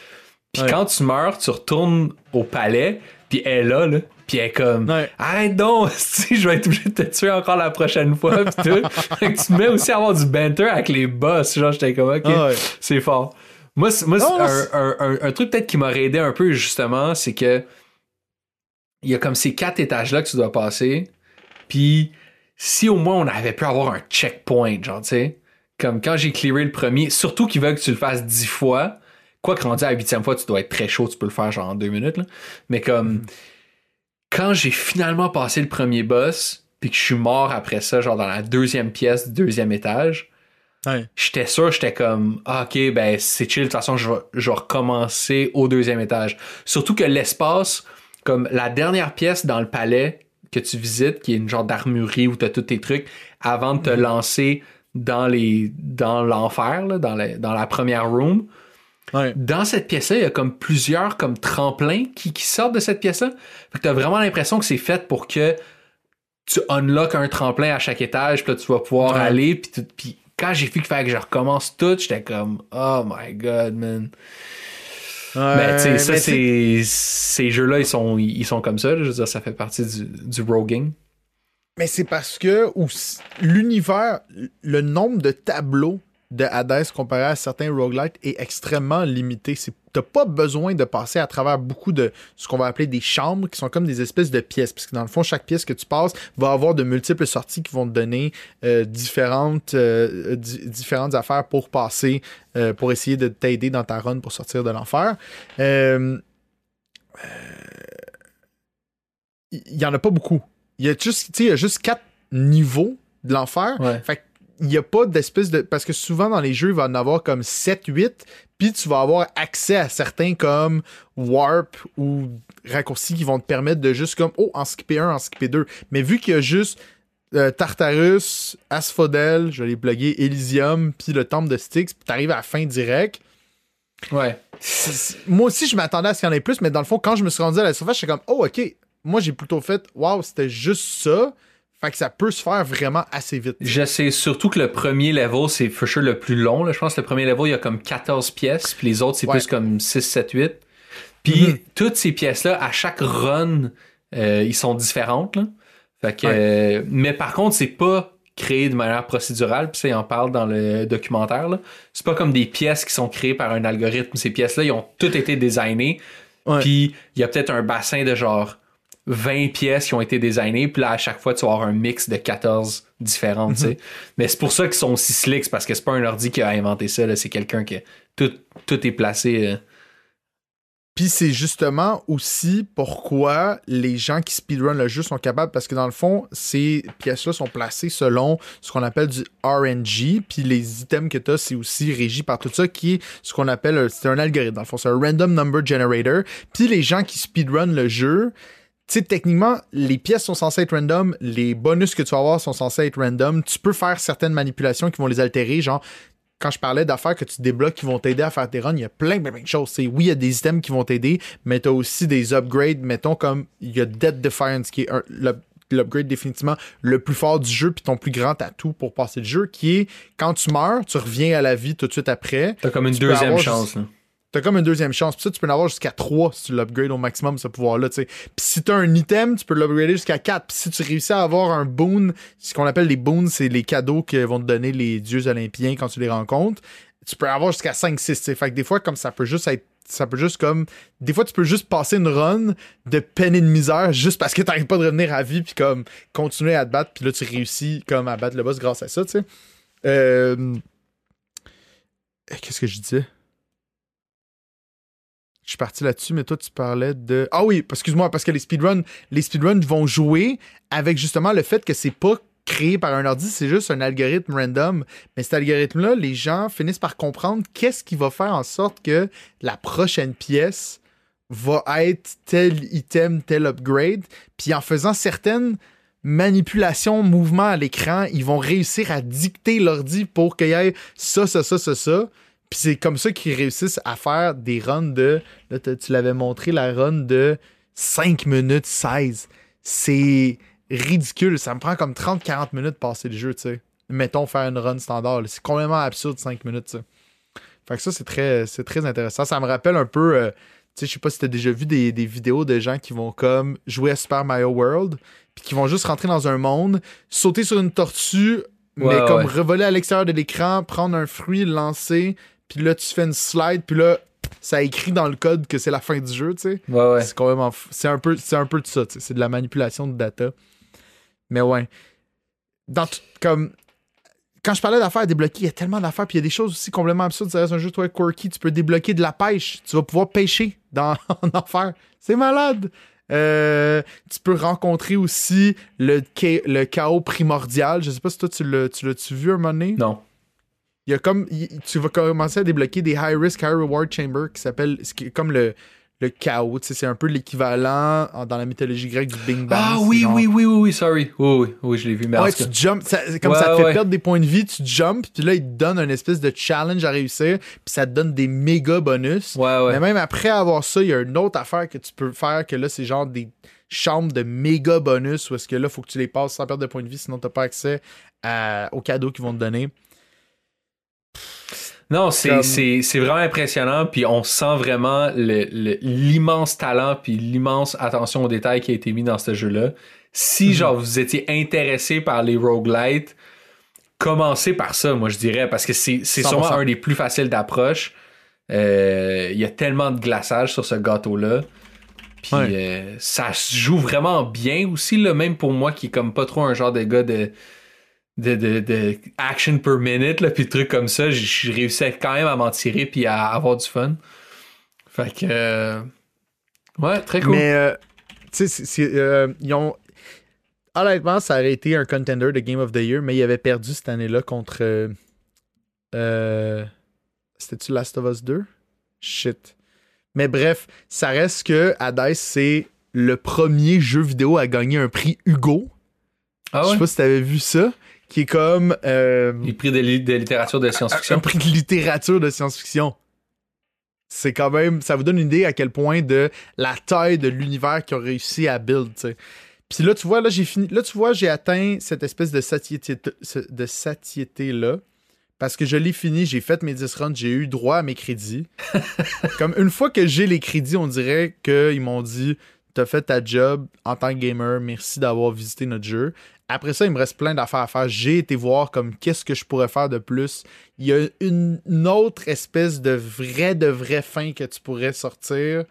Speaker 1: Puis
Speaker 2: Ouais.
Speaker 1: quand tu meurs, tu retournes au palais, puis elle est là, là. Puis elle est comme,
Speaker 2: Ouais.
Speaker 1: arrête donc, si je vais être obligé de te tuer encore la prochaine fois, pis tout. fait que tu mets aussi à avoir du banter avec les boss. Genre, j'étais comme, ok,
Speaker 2: Ah ouais.
Speaker 1: c'est fort. Moi, moi
Speaker 2: Non,
Speaker 1: un,
Speaker 2: c'est-
Speaker 1: un- un- un truc peut-être qui m'aurait aidé un peu, justement, c'est que il y a comme ces quatre étages-là que tu dois passer. Puis si au moins on avait pu avoir un checkpoint, genre, tu sais, comme quand j'ai clearé le premier, surtout qu'ils veulent que tu le fasses dix fois, quoi que rendu à la huitième fois, tu dois être très chaud, tu peux le faire genre en deux minutes, là. Mais comme, quand j'ai finalement passé le premier boss, puis que je suis mort après ça, genre dans la deuxième pièce du deuxième étage,
Speaker 2: Ouais.
Speaker 1: j'étais sûr, j'étais comme, ah, ok, ben c'est chill, de toute façon, je vais, je vais recommencer au deuxième étage. Surtout que l'espace, comme la dernière pièce dans le palais que tu visites, qui est une genre d'armurerie où tu as tous tes trucs, avant de te lancer dans les dans l'enfer, dans, dans la première room,
Speaker 2: Ouais.
Speaker 1: dans cette pièce-là, il y a comme plusieurs comme tremplins qui, qui sortent de cette pièce-là. Fait que t'as vraiment l'impression que c'est fait pour que tu unlock un tremplin à chaque étage, puis là, tu vas pouvoir
Speaker 2: Ouais.
Speaker 1: aller, puis quand j'ai vu qu'il fallait que je recommence tout, j'étais comme oh my god, man. mais tu sais, ça c'est ces jeux-là, ils sont ils sont comme ça, là. je veux dire, ça fait partie du, du roguing.
Speaker 2: Mais c'est parce que l'univers, le nombre de tableaux de Hades comparé à certains roguelites est extrêmement limité. C'est- T'as pas besoin de passer à travers beaucoup de ce qu'on va appeler des chambres, qui sont comme des espèces de pièces. Parce que dans le fond, chaque pièce que tu passes va avoir de multiples sorties qui vont te donner euh, différentes, euh, di- différentes affaires pour passer, euh, pour essayer de t'aider dans ta run pour sortir de l'enfer. Euh, il y en a pas beaucoup. Il y a juste, il y a juste quatre niveaux de l'enfer.
Speaker 1: Ouais.
Speaker 2: Fait qu'il n'y a pas d'espèce de. Parce que souvent dans les jeux, il va en avoir comme 7, 8, puis tu vas avoir accès à certains comme Warp ou raccourcis qui vont te permettre de juste comme, oh, en skipper un, en skipper deux. Mais vu qu'il y a juste euh, Tartarus, Asphodel, je vais les plugger, Elysium, puis le temple de Styx, puis t'arrives à la fin direct.
Speaker 1: Ouais.
Speaker 2: Moi aussi, je m'attendais à ce qu'il y en ait plus, mais dans le fond, quand je me suis rendu à la surface, j'étais comme, oh, ok. Moi, j'ai plutôt fait, waouh, c'était juste ça. Fait que ça peut se faire vraiment assez vite.
Speaker 1: Je sais surtout que le premier level, c'est for sure le plus long. Là. Je pense que le premier level, il y a comme 14 pièces, puis les autres, c'est
Speaker 2: Ouais.
Speaker 1: plus comme 6, 7, 8. Puis
Speaker 2: Mhm.
Speaker 1: toutes ces pièces-là, à chaque run, euh, ils sont différentes. Là. Fait que,
Speaker 2: Ouais.
Speaker 1: euh, mais par contre, c'est pas créé de manière procédurale, puis ça, il en parle dans le documentaire. là. C'est pas comme des pièces qui sont créées par un algorithme. Ces pièces-là, ils ont toutes été designées. Puis il y a peut-être un bassin de genre 20 pièces qui ont été designées, puis là, à chaque fois, tu vas avoir un mix de 14 différentes, tu sais. Mais c'est pour ça qu'ils sont aussi slicks, parce que c'est pas un ordi qui a inventé ça, c'est quelqu'un qui... Tout, tout est placé... euh,
Speaker 2: Puis c'est justement aussi pourquoi les gens qui speedrun le jeu sont capables, parce que dans le fond, ces pièces-là sont placées selon ce qu'on appelle du RNG, puis les items que tu as, c'est aussi régi par tout ça, qui est ce qu'on appelle, c'est un algorithme, dans le fond, c'est un random number generator. Puis les gens qui speedrun le jeu, tu sais, techniquement, les pièces sont censées être random, les bonus que tu vas avoir sont censés être random. Tu peux faire certaines manipulations qui vont les altérer, genre quand je parlais d'affaires que tu débloques qui vont t'aider à faire tes runs, il y a plein, plein, plein de choses. C'est, oui, il y a des items qui vont t'aider, mais tu as aussi des upgrades, mettons comme il y a Dead Defiance qui est un- l'upgrade définitivement le plus fort du jeu puis ton plus grand atout pour passer le jeu qui est quand tu meurs, tu reviens à la vie tout de suite après.
Speaker 1: T'as comme une
Speaker 2: Tu
Speaker 1: deuxième
Speaker 2: avoir
Speaker 1: chance, là.
Speaker 2: T'as comme une deuxième chance. Puis ça, tu peux en avoir jusqu'à 3 si tu l'upgrades au maximum, ce pouvoir-là. Puis si t'as un item, tu peux l'upgrader jusqu'à 4. Puis si tu réussis à avoir un boon, ce qu'on appelle les boons, c'est les cadeaux que vont te donner les dieux olympiens quand tu les rencontres, tu peux avoir jusqu'à 5, 6, tu sais. Fait que des fois, comme ça peut juste être ça peut juste comme. Des fois, tu peux juste passer une run de peine et de misère juste parce que t'arrives pas de revenir à vie, puis comme continuer à te battre, puis là, tu réussis comme à battre le boss grâce à ça, tu sais. Euh... Qu'est-ce que je disais? Je suis parti là-dessus, mais toi, tu parlais de. Ah oui, excuse-moi, parce que les speedruns, les speedruns vont jouer avec justement le fait que c'est pas créé par un ordi, c'est juste un algorithme random. Mais cet algorithme-là, les gens finissent par comprendre qu'est-ce qui va faire en sorte que la prochaine pièce va être tel item, tel upgrade. Puis en faisant certaines manipulations, mouvements à l'écran, ils vont réussir à dicter l'ordi pour qu'il y ait ça, ça, ça, ça, ça. Puis c'est comme ça qu'ils réussissent à faire des runs de. Là, tu l'avais montré, la run de 5 minutes 16. C'est ridicule. Ça me prend comme 30-40 minutes de passer le jeu, tu sais. Mettons faire une run standard. C'est complètement absurde 5 minutes, tu sais. Fait que ça, c'est très, c'est très intéressant. Ça me rappelle un peu. Euh, tu sais, je sais pas si t'as déjà vu des, des, vidéos de gens qui vont comme jouer à Super Mario World, puis qui vont juste rentrer dans un monde, sauter sur une tortue, mais comme revoler à l'extérieur de l'écran, prendre un fruit, le lancer, puis là, tu fais une slide, puis là, ça écrit dans le code que c'est la fin du jeu, tu sais.
Speaker 1: Ouais, ouais.
Speaker 2: C'est complètement C'est un, peu, c'est un peu de ça, tu sais. C'est de la manipulation de data. Mais ouais. Dans comme. Quand je parlais d'affaires débloquer, il y a tellement d'affaires, puis il y a des choses aussi complètement absurdes. Ça reste un jeu, toi, quirky. Tu peux débloquer de la pêche. Tu vas pouvoir pêcher dans, en enfer. C'est malade. Euh, tu peux rencontrer aussi le, le chaos primordial. Je sais pas si toi, tu l'as-tu vu un moment donné?
Speaker 1: Non
Speaker 2: il y a comme tu vas commencer à débloquer des high risk high reward chambers qui s'appellent comme le le chaos, c'est un peu l'équivalent dans la mythologie grecque du Bing Bang.
Speaker 1: Ah oui, oui, oui, oui, oui, sorry. Oui, oui, oui, je l'ai vu.
Speaker 2: Mais ouais, tu jumps, comme ça te fait perdre des points de vie, tu jumps, puis là, il te donne un espèce de challenge à réussir, puis ça te donne des méga bonus. Mais même après avoir ça, il y a une autre affaire que tu peux faire, que là, c'est genre des chambres de méga bonus, où est-ce que là, il faut que tu les passes sans perdre de points de vie, sinon t'as pas accès aux cadeaux qu'ils vont te donner.
Speaker 1: Non, c'est vraiment impressionnant, puis on sent vraiment l'immense talent puis l'immense attention aux détails qui a été mis dans ce jeu-là. Si, mhm. genre, vous étiez intéressé par les roguelites, commencez par ça, moi, je dirais, parce que c'est sûrement un des plus faciles d'approche. Euh, il y a tellement de glaçage sur ce gâteau-là. Puis euh, ça se joue vraiment bien aussi, là, même pour moi qui est comme pas trop un genre de gars de de, de, de, action per minute, là, puis trucs comme ça, je réussis quand même à m'en tirer puis à avoir du fun. Fait que. Euh, ouais, très cool.
Speaker 2: Mais, euh, tu sais, euh, ils ont. Honnêtement, ça aurait été un contender de Game of the Year, mais ils avaient perdu cette année-là contre. C'était-tu Last of Us 2? Shit. Mais bref, ça reste que Hades, c'est le premier jeu vidéo à gagner un prix Hugo. Ah ouais? Je sais pas si t'avais vu ça qui est comme. Euh,
Speaker 1: Les prix de, littérature de science-fiction.
Speaker 2: Un, prix de littérature de science-fiction. C'est quand même. Ça vous donne une idée à quel point de la taille de l'univers qu'ils ont réussi à build, Puis là, tu vois, là, j'ai fini. Là, tu vois, j'ai atteint cette espèce de satiété, de satiété-là. Parce que je l'ai fini, j'ai fait mes 10 runs, j'ai eu droit à mes crédits. Comme une fois que j'ai les crédits, on dirait qu'ils m'ont dit T'as fait ta job en tant que gamer, merci d'avoir visité notre jeu. Après ça, il me reste plein d'affaires à faire. J'ai été voir comme qu'est-ce que je pourrais faire de plus. Il y a une, autre espèce de vrai, de vraie fin que tu pourrais sortir.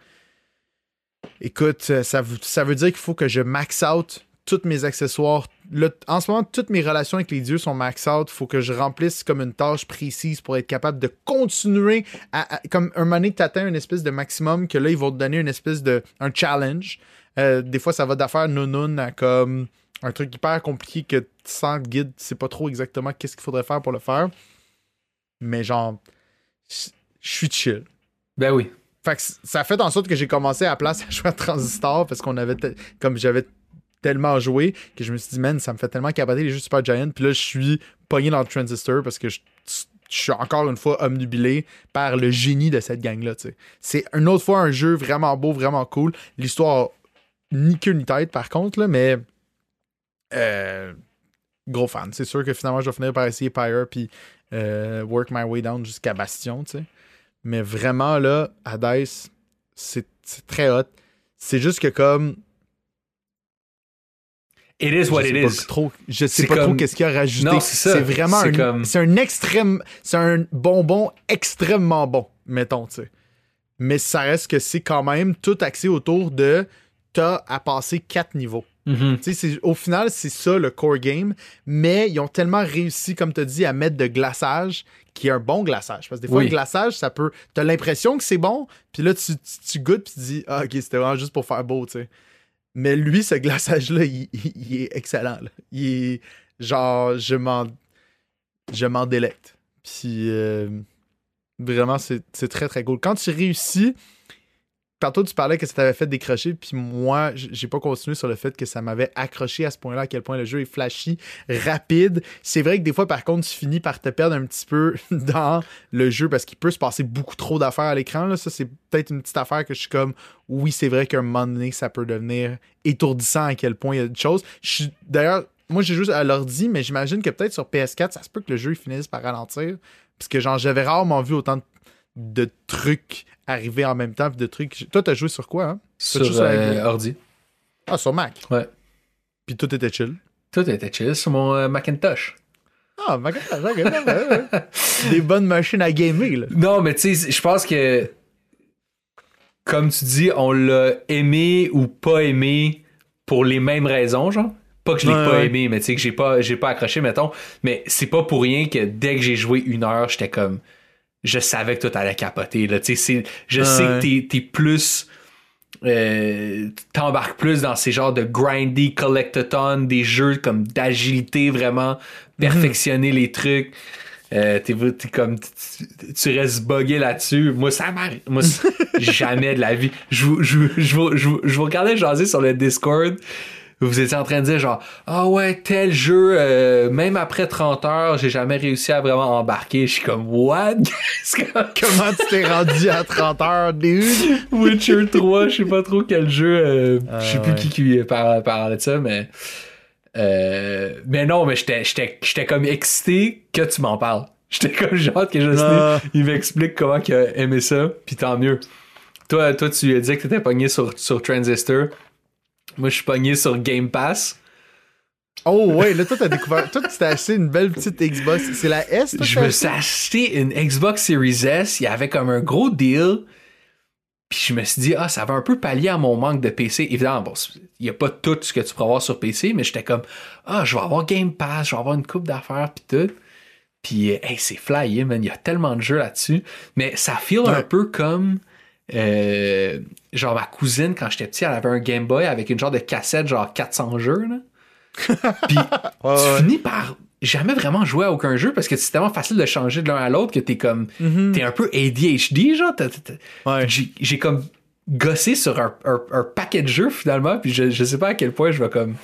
Speaker 2: Écoute, euh, ça, veut dire qu'il faut que je max out tous mes accessoires. en ce moment, toutes mes relations avec les dieux sont max out. Il faut que je remplisse comme une tâche précise pour être capable de continuer à, comme un moment donné, tu atteins une espèce de maximum que là, ils vont te donner une espèce de un challenge. Euh, des fois, ça va d'affaire non à comme un truc hyper compliqué que sans guide, tu sais pas trop exactement qu'est-ce qu'il faudrait faire pour le faire. Mais genre, je suis chill.
Speaker 1: Ben oui.
Speaker 2: Fait que ça fait en sorte que j'ai commencé à place à jouer à Transistor parce qu'on avait, comme j'avais tellement joué que je me suis dit, man, ça me fait tellement capoter les jeux Super Giant. Puis là, je suis pogné dans le Transistor parce que je, suis encore une fois omnubilé par le génie de cette gang-là. C'est une autre fois un jeu vraiment beau, vraiment cool. L'histoire, ni queue ni tête par contre, là, mais euh, gros fan. C'est sûr que finalement, je vais finir par essayer Pyre puis euh, work my way down jusqu'à Bastion, tu sais. Mais vraiment, là, Hades, c'est c'est très hot. C'est juste que comme.
Speaker 1: It is what it is.
Speaker 2: Trop, je sais pas trop qu'est-ce qu'il y a à rajouter.
Speaker 1: Non, c'est
Speaker 2: vraiment un,
Speaker 1: comme-
Speaker 2: c'est un extrême. C'est un bonbon extrêmement bon, mettons, tu sais. Mais ça reste que c'est quand même tout axé autour de. T'as à passer quatre niveaux. Tu sais, c'est- au final, c'est ça le core game, mais ils ont tellement réussi, comme tu as dit, à mettre de glaçage, qui est un bon glaçage. Parce que des fois,
Speaker 1: Oui.
Speaker 2: le glaçage, ça peut. Tu as l'impression que c'est bon, puis là, tu, tu, tu goûtes, puis tu dis, ah, ok, c'était vraiment juste pour faire beau, tu sais. Mais lui, ce glaçage-là, il, il- il est excellent. là. Il est genre, je m'en. Je m'en délecte. Puis euh, vraiment, c'est très très cool. Quand tu réussis, tantôt tu parlais que ça t'avait fait décrocher, puis moi, j'ai pas continué sur le fait que ça m'avait accroché à ce point-là, à quel point le jeu est flashy, rapide. C'est vrai que des fois, par contre, tu finis par te perdre un petit peu dans le jeu parce qu'il peut se passer beaucoup trop d'affaires à l'écran. Ça, c'est peut-être une petite affaire que je suis comme, oui, c'est vrai qu'à un moment donné, ça peut devenir étourdissant à quel point il y a de choses. D'ailleurs, moi, j'ai juste à l'ordi, mais j'imagine que peut-être sur PS4, ça se peut que le jeu finisse par ralentir. Parce que, genre, j'avais rarement vu autant de trucs arriver en même temps, puis de trucs. Toi, t'as joué sur quoi, hein?
Speaker 1: Sur
Speaker 2: avec
Speaker 1: euh, ordi.
Speaker 2: Ah, sur Mac?
Speaker 1: Ouais.
Speaker 2: Puis tout était chill?
Speaker 1: Tout était chill sur mon euh, Macintosh.
Speaker 2: Ah, Mac, Mac, Mac, Mac, ouais, ouais. Des bonnes machines à gamer, là.
Speaker 1: Non, mais tu sais, je pense que, comme tu dis, on l'a aimé ou pas aimé pour les mêmes raisons, genre. Pas que je l'ai
Speaker 2: Ouais,
Speaker 1: pas
Speaker 2: ouais.
Speaker 1: aimé, mais tu sais, que j'ai pas, j'ai pas accroché, mettons. Mais c'est pas pour rien que dès que j'ai joué une heure, j'étais comme. Je savais que tout allait capoter, là. Tu sais, c'est- je
Speaker 2: Ouais,
Speaker 1: sais que t'es, t'es plus. euh, t'embarques plus dans ces genres de grindy collectathon, des jeux comme d'agilité vraiment, perfectionner les trucs. Euh, t'es, t'es comme tu, tu restes buggé là-dessus. Moi, ça m'arrive. Moi, jamais de la vie. Je vous, je, regardais jaser sur le Discord. Vous étiez en train de dire genre Ah ouais, tel jeu, euh, même après 30 heures, j'ai jamais réussi à vraiment embarquer. Je suis comme What?
Speaker 2: Comment tu t'es rendu à 30 heures, dude?
Speaker 1: Witcher 3, je sais pas trop quel jeu. euh,
Speaker 2: Ah,
Speaker 1: je sais plus
Speaker 2: ouais.
Speaker 1: qui qui par- parlait de ça, mais. euh, mais non, mais j'étais, j'étais, comme excité que tu m'en parles. J'étais comme hâte que Justin
Speaker 2: Ah.
Speaker 1: il m'explique comment il a aimé ça, puis tant mieux. Toi, toi tu disais que t'étais pogné sur, sur Transistor. Moi, je suis pogné sur Game Pass.
Speaker 2: Oh, ouais, là, toi, t'as découvert. Toi, tu t'es acheté une belle petite Xbox. C'est la S, toi,
Speaker 1: Je me suis acheté une Xbox Series S. Il y avait comme un gros deal. Puis je me suis dit, ah, ça va un peu pallier à mon manque de PC. Évidemment, bon, il n'y a pas tout ce que tu pourras avoir sur PC, mais j'étais comme, ah, je vais avoir Game Pass, je vais avoir une coupe d'affaires, puis tout. Puis, euh, hey, c'est flyé, man. Il y a tellement de jeux là-dessus. Mais ça feel un peu comme. Euh, genre, ma cousine, quand j'étais petit, elle avait un Game Boy avec une genre de cassette, genre 400 jeux, là. Puis,
Speaker 2: Ouais,
Speaker 1: tu
Speaker 2: ouais.
Speaker 1: finis par jamais vraiment jouer à aucun jeu parce que c'est tellement facile de changer de l'un à l'autre que t'es comme
Speaker 2: Mhm.
Speaker 1: t'es un peu ADHD genre
Speaker 2: Ouais.
Speaker 1: j'ai comme gossé sur un, un- un paquet de jeux finalement puis je, je sais pas à quel point je vais comme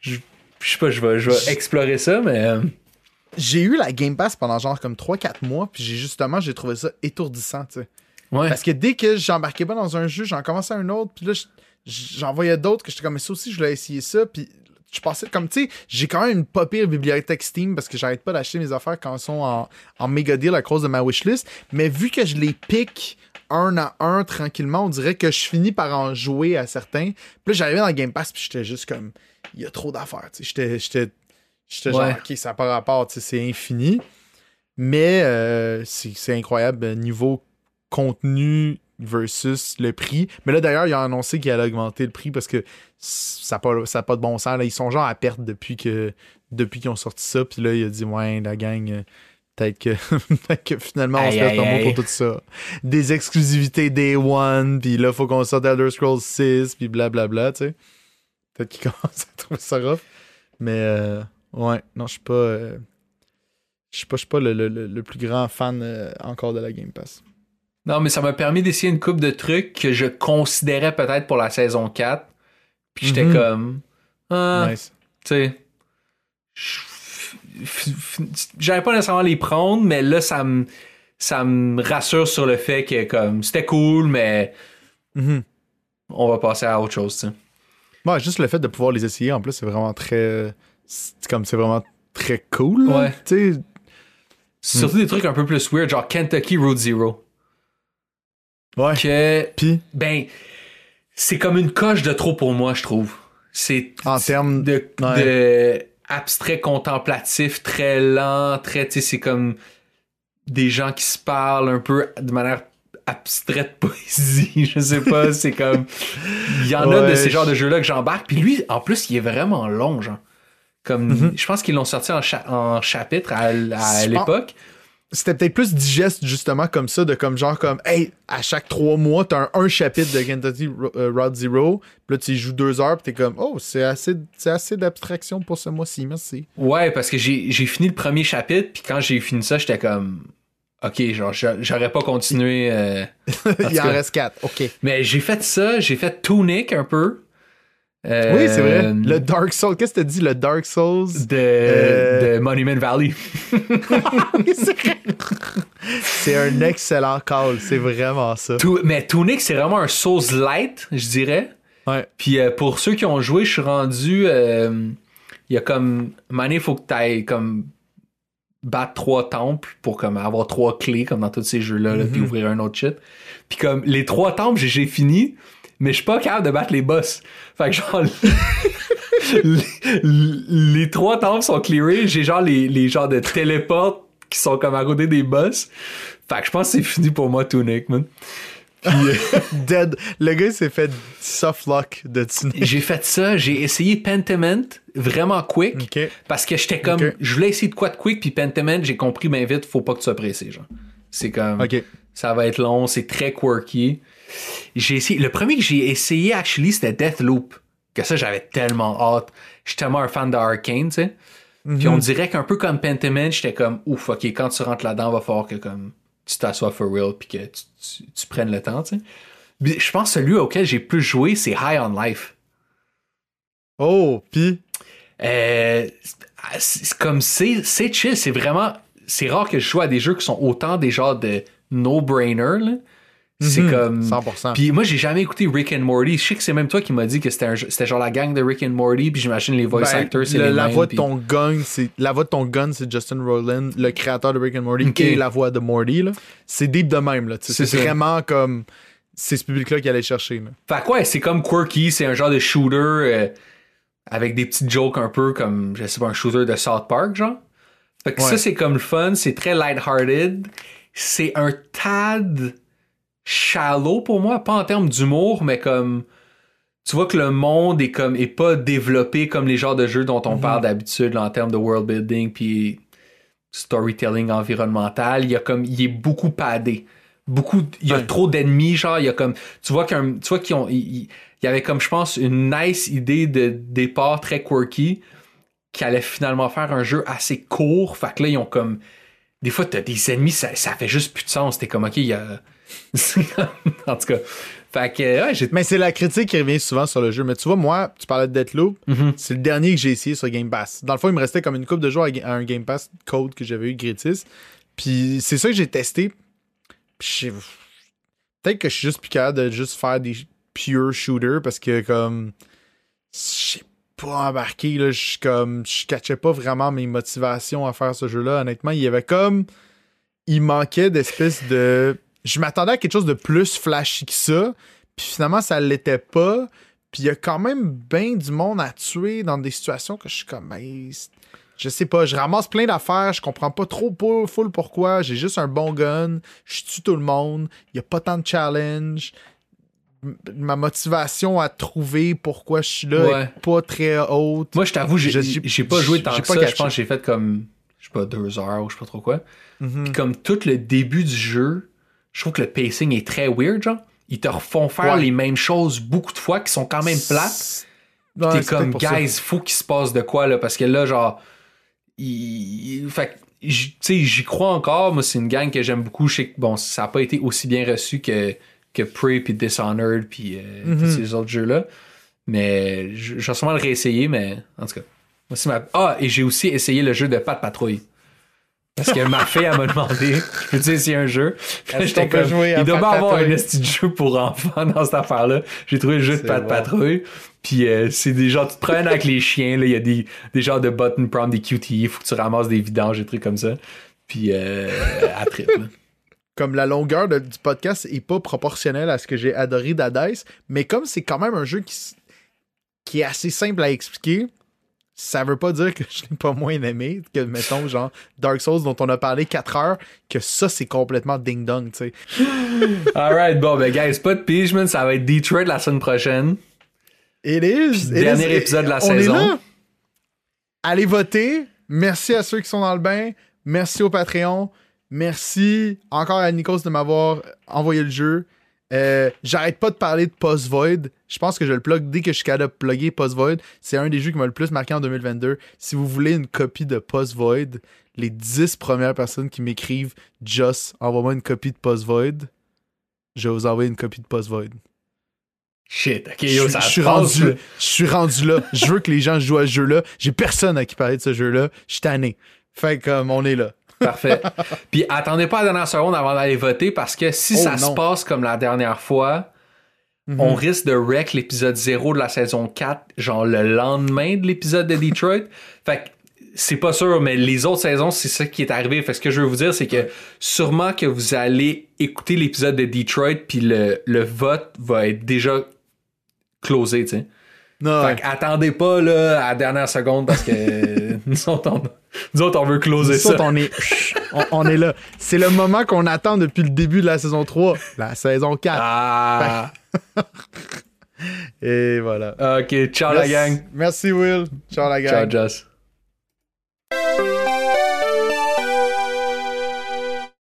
Speaker 1: je, je sais pas je vais, je vais explorer ça mais euh,
Speaker 2: J'ai eu la Game Pass pendant genre comme 3-4 mois, puis j'ai justement, j'ai trouvé ça étourdissant, tu sais.
Speaker 1: Ouais
Speaker 2: Parce que dès que j'embarquais pas dans un jeu, j'en commençais un autre, puis là, je- j'en voyais d'autres que j'étais comme, mais ça aussi, je voulais essayer ça, puis je passais comme, tu sais, j'ai quand même une pas pire bibliothèque Steam parce que j'arrête pas d'acheter mes affaires quand elles sont en, en méga deal à cause de ma wishlist, mais vu que je les pique un à un tranquillement, on dirait que je finis par en jouer à certains. Puis là, j'arrivais dans le Game Pass, puis j'étais juste comme, il y a trop d'affaires, tu sais, j'étais, j'étais, genre, ok, ça n'a pas rapport, tu sais, c'est infini. Mais euh, c'est incroyable, niveau contenu versus le prix. Mais là, d'ailleurs, ils ont annoncé qu'ils allaient augmenter le prix parce que ça n'a pas, ça a pas de bon sens. Là. Ils sont genre à perte depuis que depuis qu'ils ont sorti ça. Puis là, il a dit, ouais, la gang, euh, peut-être que, finalement, on se
Speaker 1: aïe,
Speaker 2: le mot pour tout ça. Des exclusivités Day One, puis là, faut qu'on sorte Elder Scrolls 6, puis blablabla, tu sais. Peut-être qu'ils commencent à trouver ça rough. Mais euh, ouais, non, je suis pas... euh, je suis pas, je suis pas le, le- le- le plus grand fan euh, encore de la Game Pass.
Speaker 1: Non mais ça m'a permis d'essayer une coupe de trucs que je considérais peut-être pour la saison 4 puis j'étais
Speaker 2: Mhm.
Speaker 1: comme ah,
Speaker 2: Nice.
Speaker 1: tu sais, j'allais pas nécessairement les prendre, mais là, ça me, ça me rassure sur le fait que, comme, c'était cool, mais
Speaker 2: Mhm.
Speaker 1: on va passer à autre chose, tu sais.
Speaker 2: Ouais, juste le fait de pouvoir les essayer, en plus, c'est vraiment très... C'est comme, c'est vraiment très cool.
Speaker 1: Ouais.
Speaker 2: Tu sais,
Speaker 1: Surtout des trucs un peu plus weird, genre Kentucky Road Zero.
Speaker 2: Ouais.
Speaker 1: que
Speaker 2: Puis,
Speaker 1: ben c'est comme une coche de trop pour moi, je trouve. C'est
Speaker 2: En termes-
Speaker 1: de,
Speaker 2: ouais.
Speaker 1: de abstrait contemplatif, très lent, très tu sais c'est comme des gens qui se parlent un peu de manière abstraite poésie, je sais pas, c'est comme il y en a de ces genres de jeux-là que j'embarque, puis lui en plus il est vraiment long, genre. Comme
Speaker 2: Mhm.
Speaker 1: je pense qu'ils l'ont sorti en, cha- en chapitre à, à l'époque.
Speaker 2: C'était peut-être plus digeste, justement, comme ça, de comme genre, comme, hey, à chaque trois mois, t'as un, un chapitre de Kentucky euh, Road Zero, puis là, tu y joues deux heures, puis t'es comme, oh, c'est assez, c'est assez d'abstraction pour ce mois-ci, merci.
Speaker 1: Ouais, parce que j'ai j'ai fini le premier chapitre, puis quand j'ai fini ça, j'étais comme. Ok, genre, j'a- j'aurais pas continué. euh,
Speaker 2: Il en reste quatre, ok.
Speaker 1: Mais j'ai fait ça, j'ai fait Tunic un peu. Euh,
Speaker 2: Oui, c'est vrai. Le Dark Souls, qu'est-ce que t'as dit, le Dark Souls?
Speaker 1: De,
Speaker 2: Euh,
Speaker 1: de Monument Valley.
Speaker 2: c'est un excellent call, c'est vraiment ça.
Speaker 1: Mais Tunic, c'est vraiment un Souls light, je dirais.
Speaker 2: Ouais.
Speaker 1: Puis euh, pour ceux qui ont joué, je suis rendu. euh, Il y a comme. Mané, il faut que tu ailles comme. battre trois temples pour comme avoir trois clés, comme dans tous ces jeux-là, là, puis
Speaker 2: Mhm.
Speaker 1: ouvrir un autre shit. Puis comme les trois temples, j'ai fini, mais je suis pas capable de battre les boss. Fait que genre. les, les trois temples sont clearés, j'ai genre les, les genres de téléportes qui sont comme à côté des boss. Fait que je pense que c'est fini pour moi, Tunic, man. Puis, euh,
Speaker 2: Dead. Le gars, s'est fait soft lock de Tunic.
Speaker 1: J'ai fait ça, j'ai essayé Pentiment vraiment quick parce que j'étais comme je voulais essayer de quoi de quick puis Pentiment, j'ai compris bien vite, faut pas que tu sois pressé genre. C'est comme ça va être long, c'est très quirky. J'ai essayé le premier que j'ai essayé actually c'était Deathloop. Que ça j'avais tellement hâte. J'étais tellement un fan de Arcane, tu sais. Puis
Speaker 2: Mhm.
Speaker 1: on dirait qu'un peu comme Pentiment, j'étais comme ouf, OK, quand tu rentres là-dedans, va falloir que comme tu t'assoies for real puis que tu, tu- tu prennes le temps, tu sais. Puis Je pense que celui auquel j'ai plus joué, c'est High on Life.
Speaker 2: Oh, pis.
Speaker 1: Euh, c'est comme c'est c'est chill, c'est vraiment c'est rare que je joue à des jeux qui sont autant des genres de no-brainer là. C'est
Speaker 2: Mhm,
Speaker 1: comme
Speaker 2: 100%.
Speaker 1: Puis moi j'ai jamais écouté Rick and Morty. Je sais que c'est même toi qui m'as dit que c'était un jeu- c'était genre la gang de Rick and Morty puis j'imagine les voice
Speaker 2: Ben,
Speaker 1: actors c'est
Speaker 2: le-
Speaker 1: les
Speaker 2: la
Speaker 1: mêmes,
Speaker 2: voix de
Speaker 1: puis-
Speaker 2: ton gun, c'est la voix de ton gun, c'est Justin Rowland, le créateur de Rick and Morty,
Speaker 1: Ok.
Speaker 2: et la voix de Morty. là. C'est deep de même. là.
Speaker 1: C'est
Speaker 2: vraiment comme c'est ce public-là qui allait chercher. Là.
Speaker 1: Fait que ouais, c'est comme quirky, c'est un genre de shooter euh, avec des petites jokes un peu comme je sais pas un shooter de South Park genre. Fait que
Speaker 2: Ouais.
Speaker 1: ça c'est comme le fun, c'est très lighthearted. C'est un tad shallow pour moi, pas en termes d'humour, mais comme tu vois que le monde est comme est pas développé comme les genres de jeux dont on parle d'habitude en termes de world building puis storytelling environnemental, il y a comme il est beaucoup padé. Beaucoup il y a
Speaker 2: Ouais.
Speaker 1: trop d'ennemis genre, il y a comme tu vois qu'un tu vois qu'ils ont il y avait comme je pense une nice idée de départ très quirky qui allait finalement faire un jeu assez court, fait que là ils ont comme des fois t'as des ennemis ça, ça fait juste plus de sens, t'es comme OK, il y a en tout cas. Fait que ouais, j'ai
Speaker 2: Mais c'est la critique qui revient souvent sur le jeu. Mais tu vois, moi, tu parlais de Deathloop,
Speaker 1: Mhm.
Speaker 2: c'est le dernier que j'ai essayé sur Game Pass. Dans le fond, il me restait comme une coupe de jours à un Game Pass code que j'avais eu gratis. Puis c'est ça que j'ai testé. Je- peut-être que je suis juste plus capable de juste faire des pure shooters parce que comme j'ai pas embarqué là, je suis comme je catchais pas vraiment mes motivations à faire ce jeu-là. Honnêtement, il y avait comme il manquait d'espèce de je m'attendais à quelque chose de plus flashy que ça, puis finalement ça l'était pas. Puis il y a quand même bien du monde à tuer dans des situations que je suis comme je sais pas, je ramasse plein d'affaires, je comprends pas trop pas full pourquoi, j'ai juste un bon gun, je tue tout le monde, il y a pas tant de challenge. Ma motivation à trouver pourquoi je suis là
Speaker 1: Ouais.
Speaker 2: est pas très haute.
Speaker 1: Moi, je t'avoue, j'ai
Speaker 2: Je-
Speaker 1: j'ai- pas joué tant que
Speaker 2: pas
Speaker 1: ça. Je pense que j'ai fait comme, je sais pas, deux heures ou je sais pas trop quoi.
Speaker 2: Mhm.
Speaker 1: Puis comme tout le début du jeu, je trouve que le pacing est très weird, genre. Ils te refont faire
Speaker 2: Ouais.
Speaker 1: les mêmes choses beaucoup de fois qui sont quand même plates.
Speaker 2: Ouais,
Speaker 1: T'es comme,
Speaker 2: pour ça.
Speaker 1: guys, faut qu'il se passe de quoi, là, parce que là, genre, il... fait j'y crois encore. Moi, c'est une gang que j'aime beaucoup. Je sais que, bon, ça a pas été aussi bien reçu que, que Prey puis Dishonored puis euh,
Speaker 2: Mhm.
Speaker 1: tous ces autres jeux-là. Mais je vais sûrement le réessayer, mais en tout cas. Moi, c'est ma... Ah, et j'ai aussi essayé le jeu de Pat Patrouille. Parce que ma fille, elle m'a demandé, je peux-tu essayer un jeu? J'étais comme,
Speaker 2: jouer
Speaker 1: il doit pas avoir un de jeu pour enfants dans cette affaire-là. J'ai trouvé le jeu de Pat
Speaker 2: bon.
Speaker 1: Patrouille. Puis euh, c'est des gens, tu te promènes avec les chiens, là, il y a des, des genres de button prompt, des QTE, faut que tu ramasses des vidanges, des trucs comme ça. Puis euh, à trip, là.
Speaker 2: comme la longueur de- du podcast est pas proportionnelle à ce que j'ai adoré d'Hades, mais comme c'est quand même un jeu qui, qui est assez simple à expliquer, ça veut pas dire que je l'ai pas moins aimé que, mettons, genre Dark Souls dont on a parlé 4 heures, que ça, c'est complètement ding-dong, tu sais.
Speaker 1: Alright, bon, ben, guys, pas de pige, man. Ça va être Detroit la semaine prochaine.
Speaker 2: It is. it
Speaker 1: dernier
Speaker 2: is.
Speaker 1: épisode de la
Speaker 2: On est
Speaker 1: saison.
Speaker 2: là. Allez voter. Merci à ceux qui sont dans le bain. Merci au Patreon. Merci encore à Nikos de m'avoir envoyé le jeu. Euh, J'arrête pas de parler de Post Void. Je pense que je le plug dès que je suis capable de plugger Post Void. C'est un des jeux qui m'a le plus marqué en 2022. Si vous voulez une copie de Post Void, les 10 premières personnes qui m'écrivent Just, envoie-moi une copie de Post Void. Je vais vous envoyer une copie de Post Void.
Speaker 1: Shit, ok,
Speaker 2: Je
Speaker 1: yo,
Speaker 2: suis-
Speaker 1: ça
Speaker 2: je suis rendu,
Speaker 1: là.
Speaker 2: je suis rendu là. Je veux que les gens jouent à ce jeu-là. J'ai personne à qui parler de ce jeu-là. Je suis tanné. Fait comme on est là.
Speaker 1: Parfait. Puis attendez pas la dernière seconde avant d'aller voter parce que si
Speaker 2: Oh,
Speaker 1: ça
Speaker 2: non.
Speaker 1: se passe comme la dernière fois,
Speaker 2: Mhm.
Speaker 1: on risque de wreck l'épisode 0 de la saison 4, genre le lendemain de l'épisode de Detroit. fait que c'est pas sûr, mais les autres saisons, c'est ça qui est arrivé. Fait que ce que je veux vous dire, c'est que sûrement que vous allez écouter l'épisode de Detroit, puis le, le vote va être déjà closé, tu sais.
Speaker 2: Non,
Speaker 1: Fait
Speaker 2: ouais.
Speaker 1: attendez pas là, à la dernière seconde parce que nous, on, nous autres, on veut closer ça.
Speaker 2: On est, on, on est là. C'est le moment qu'on attend depuis le début de la saison 3, la saison 4.
Speaker 1: Ah.
Speaker 2: Et voilà.
Speaker 1: OK, ciao la gang.
Speaker 2: Merci Will. Ciao la gang.
Speaker 1: Ciao Jess.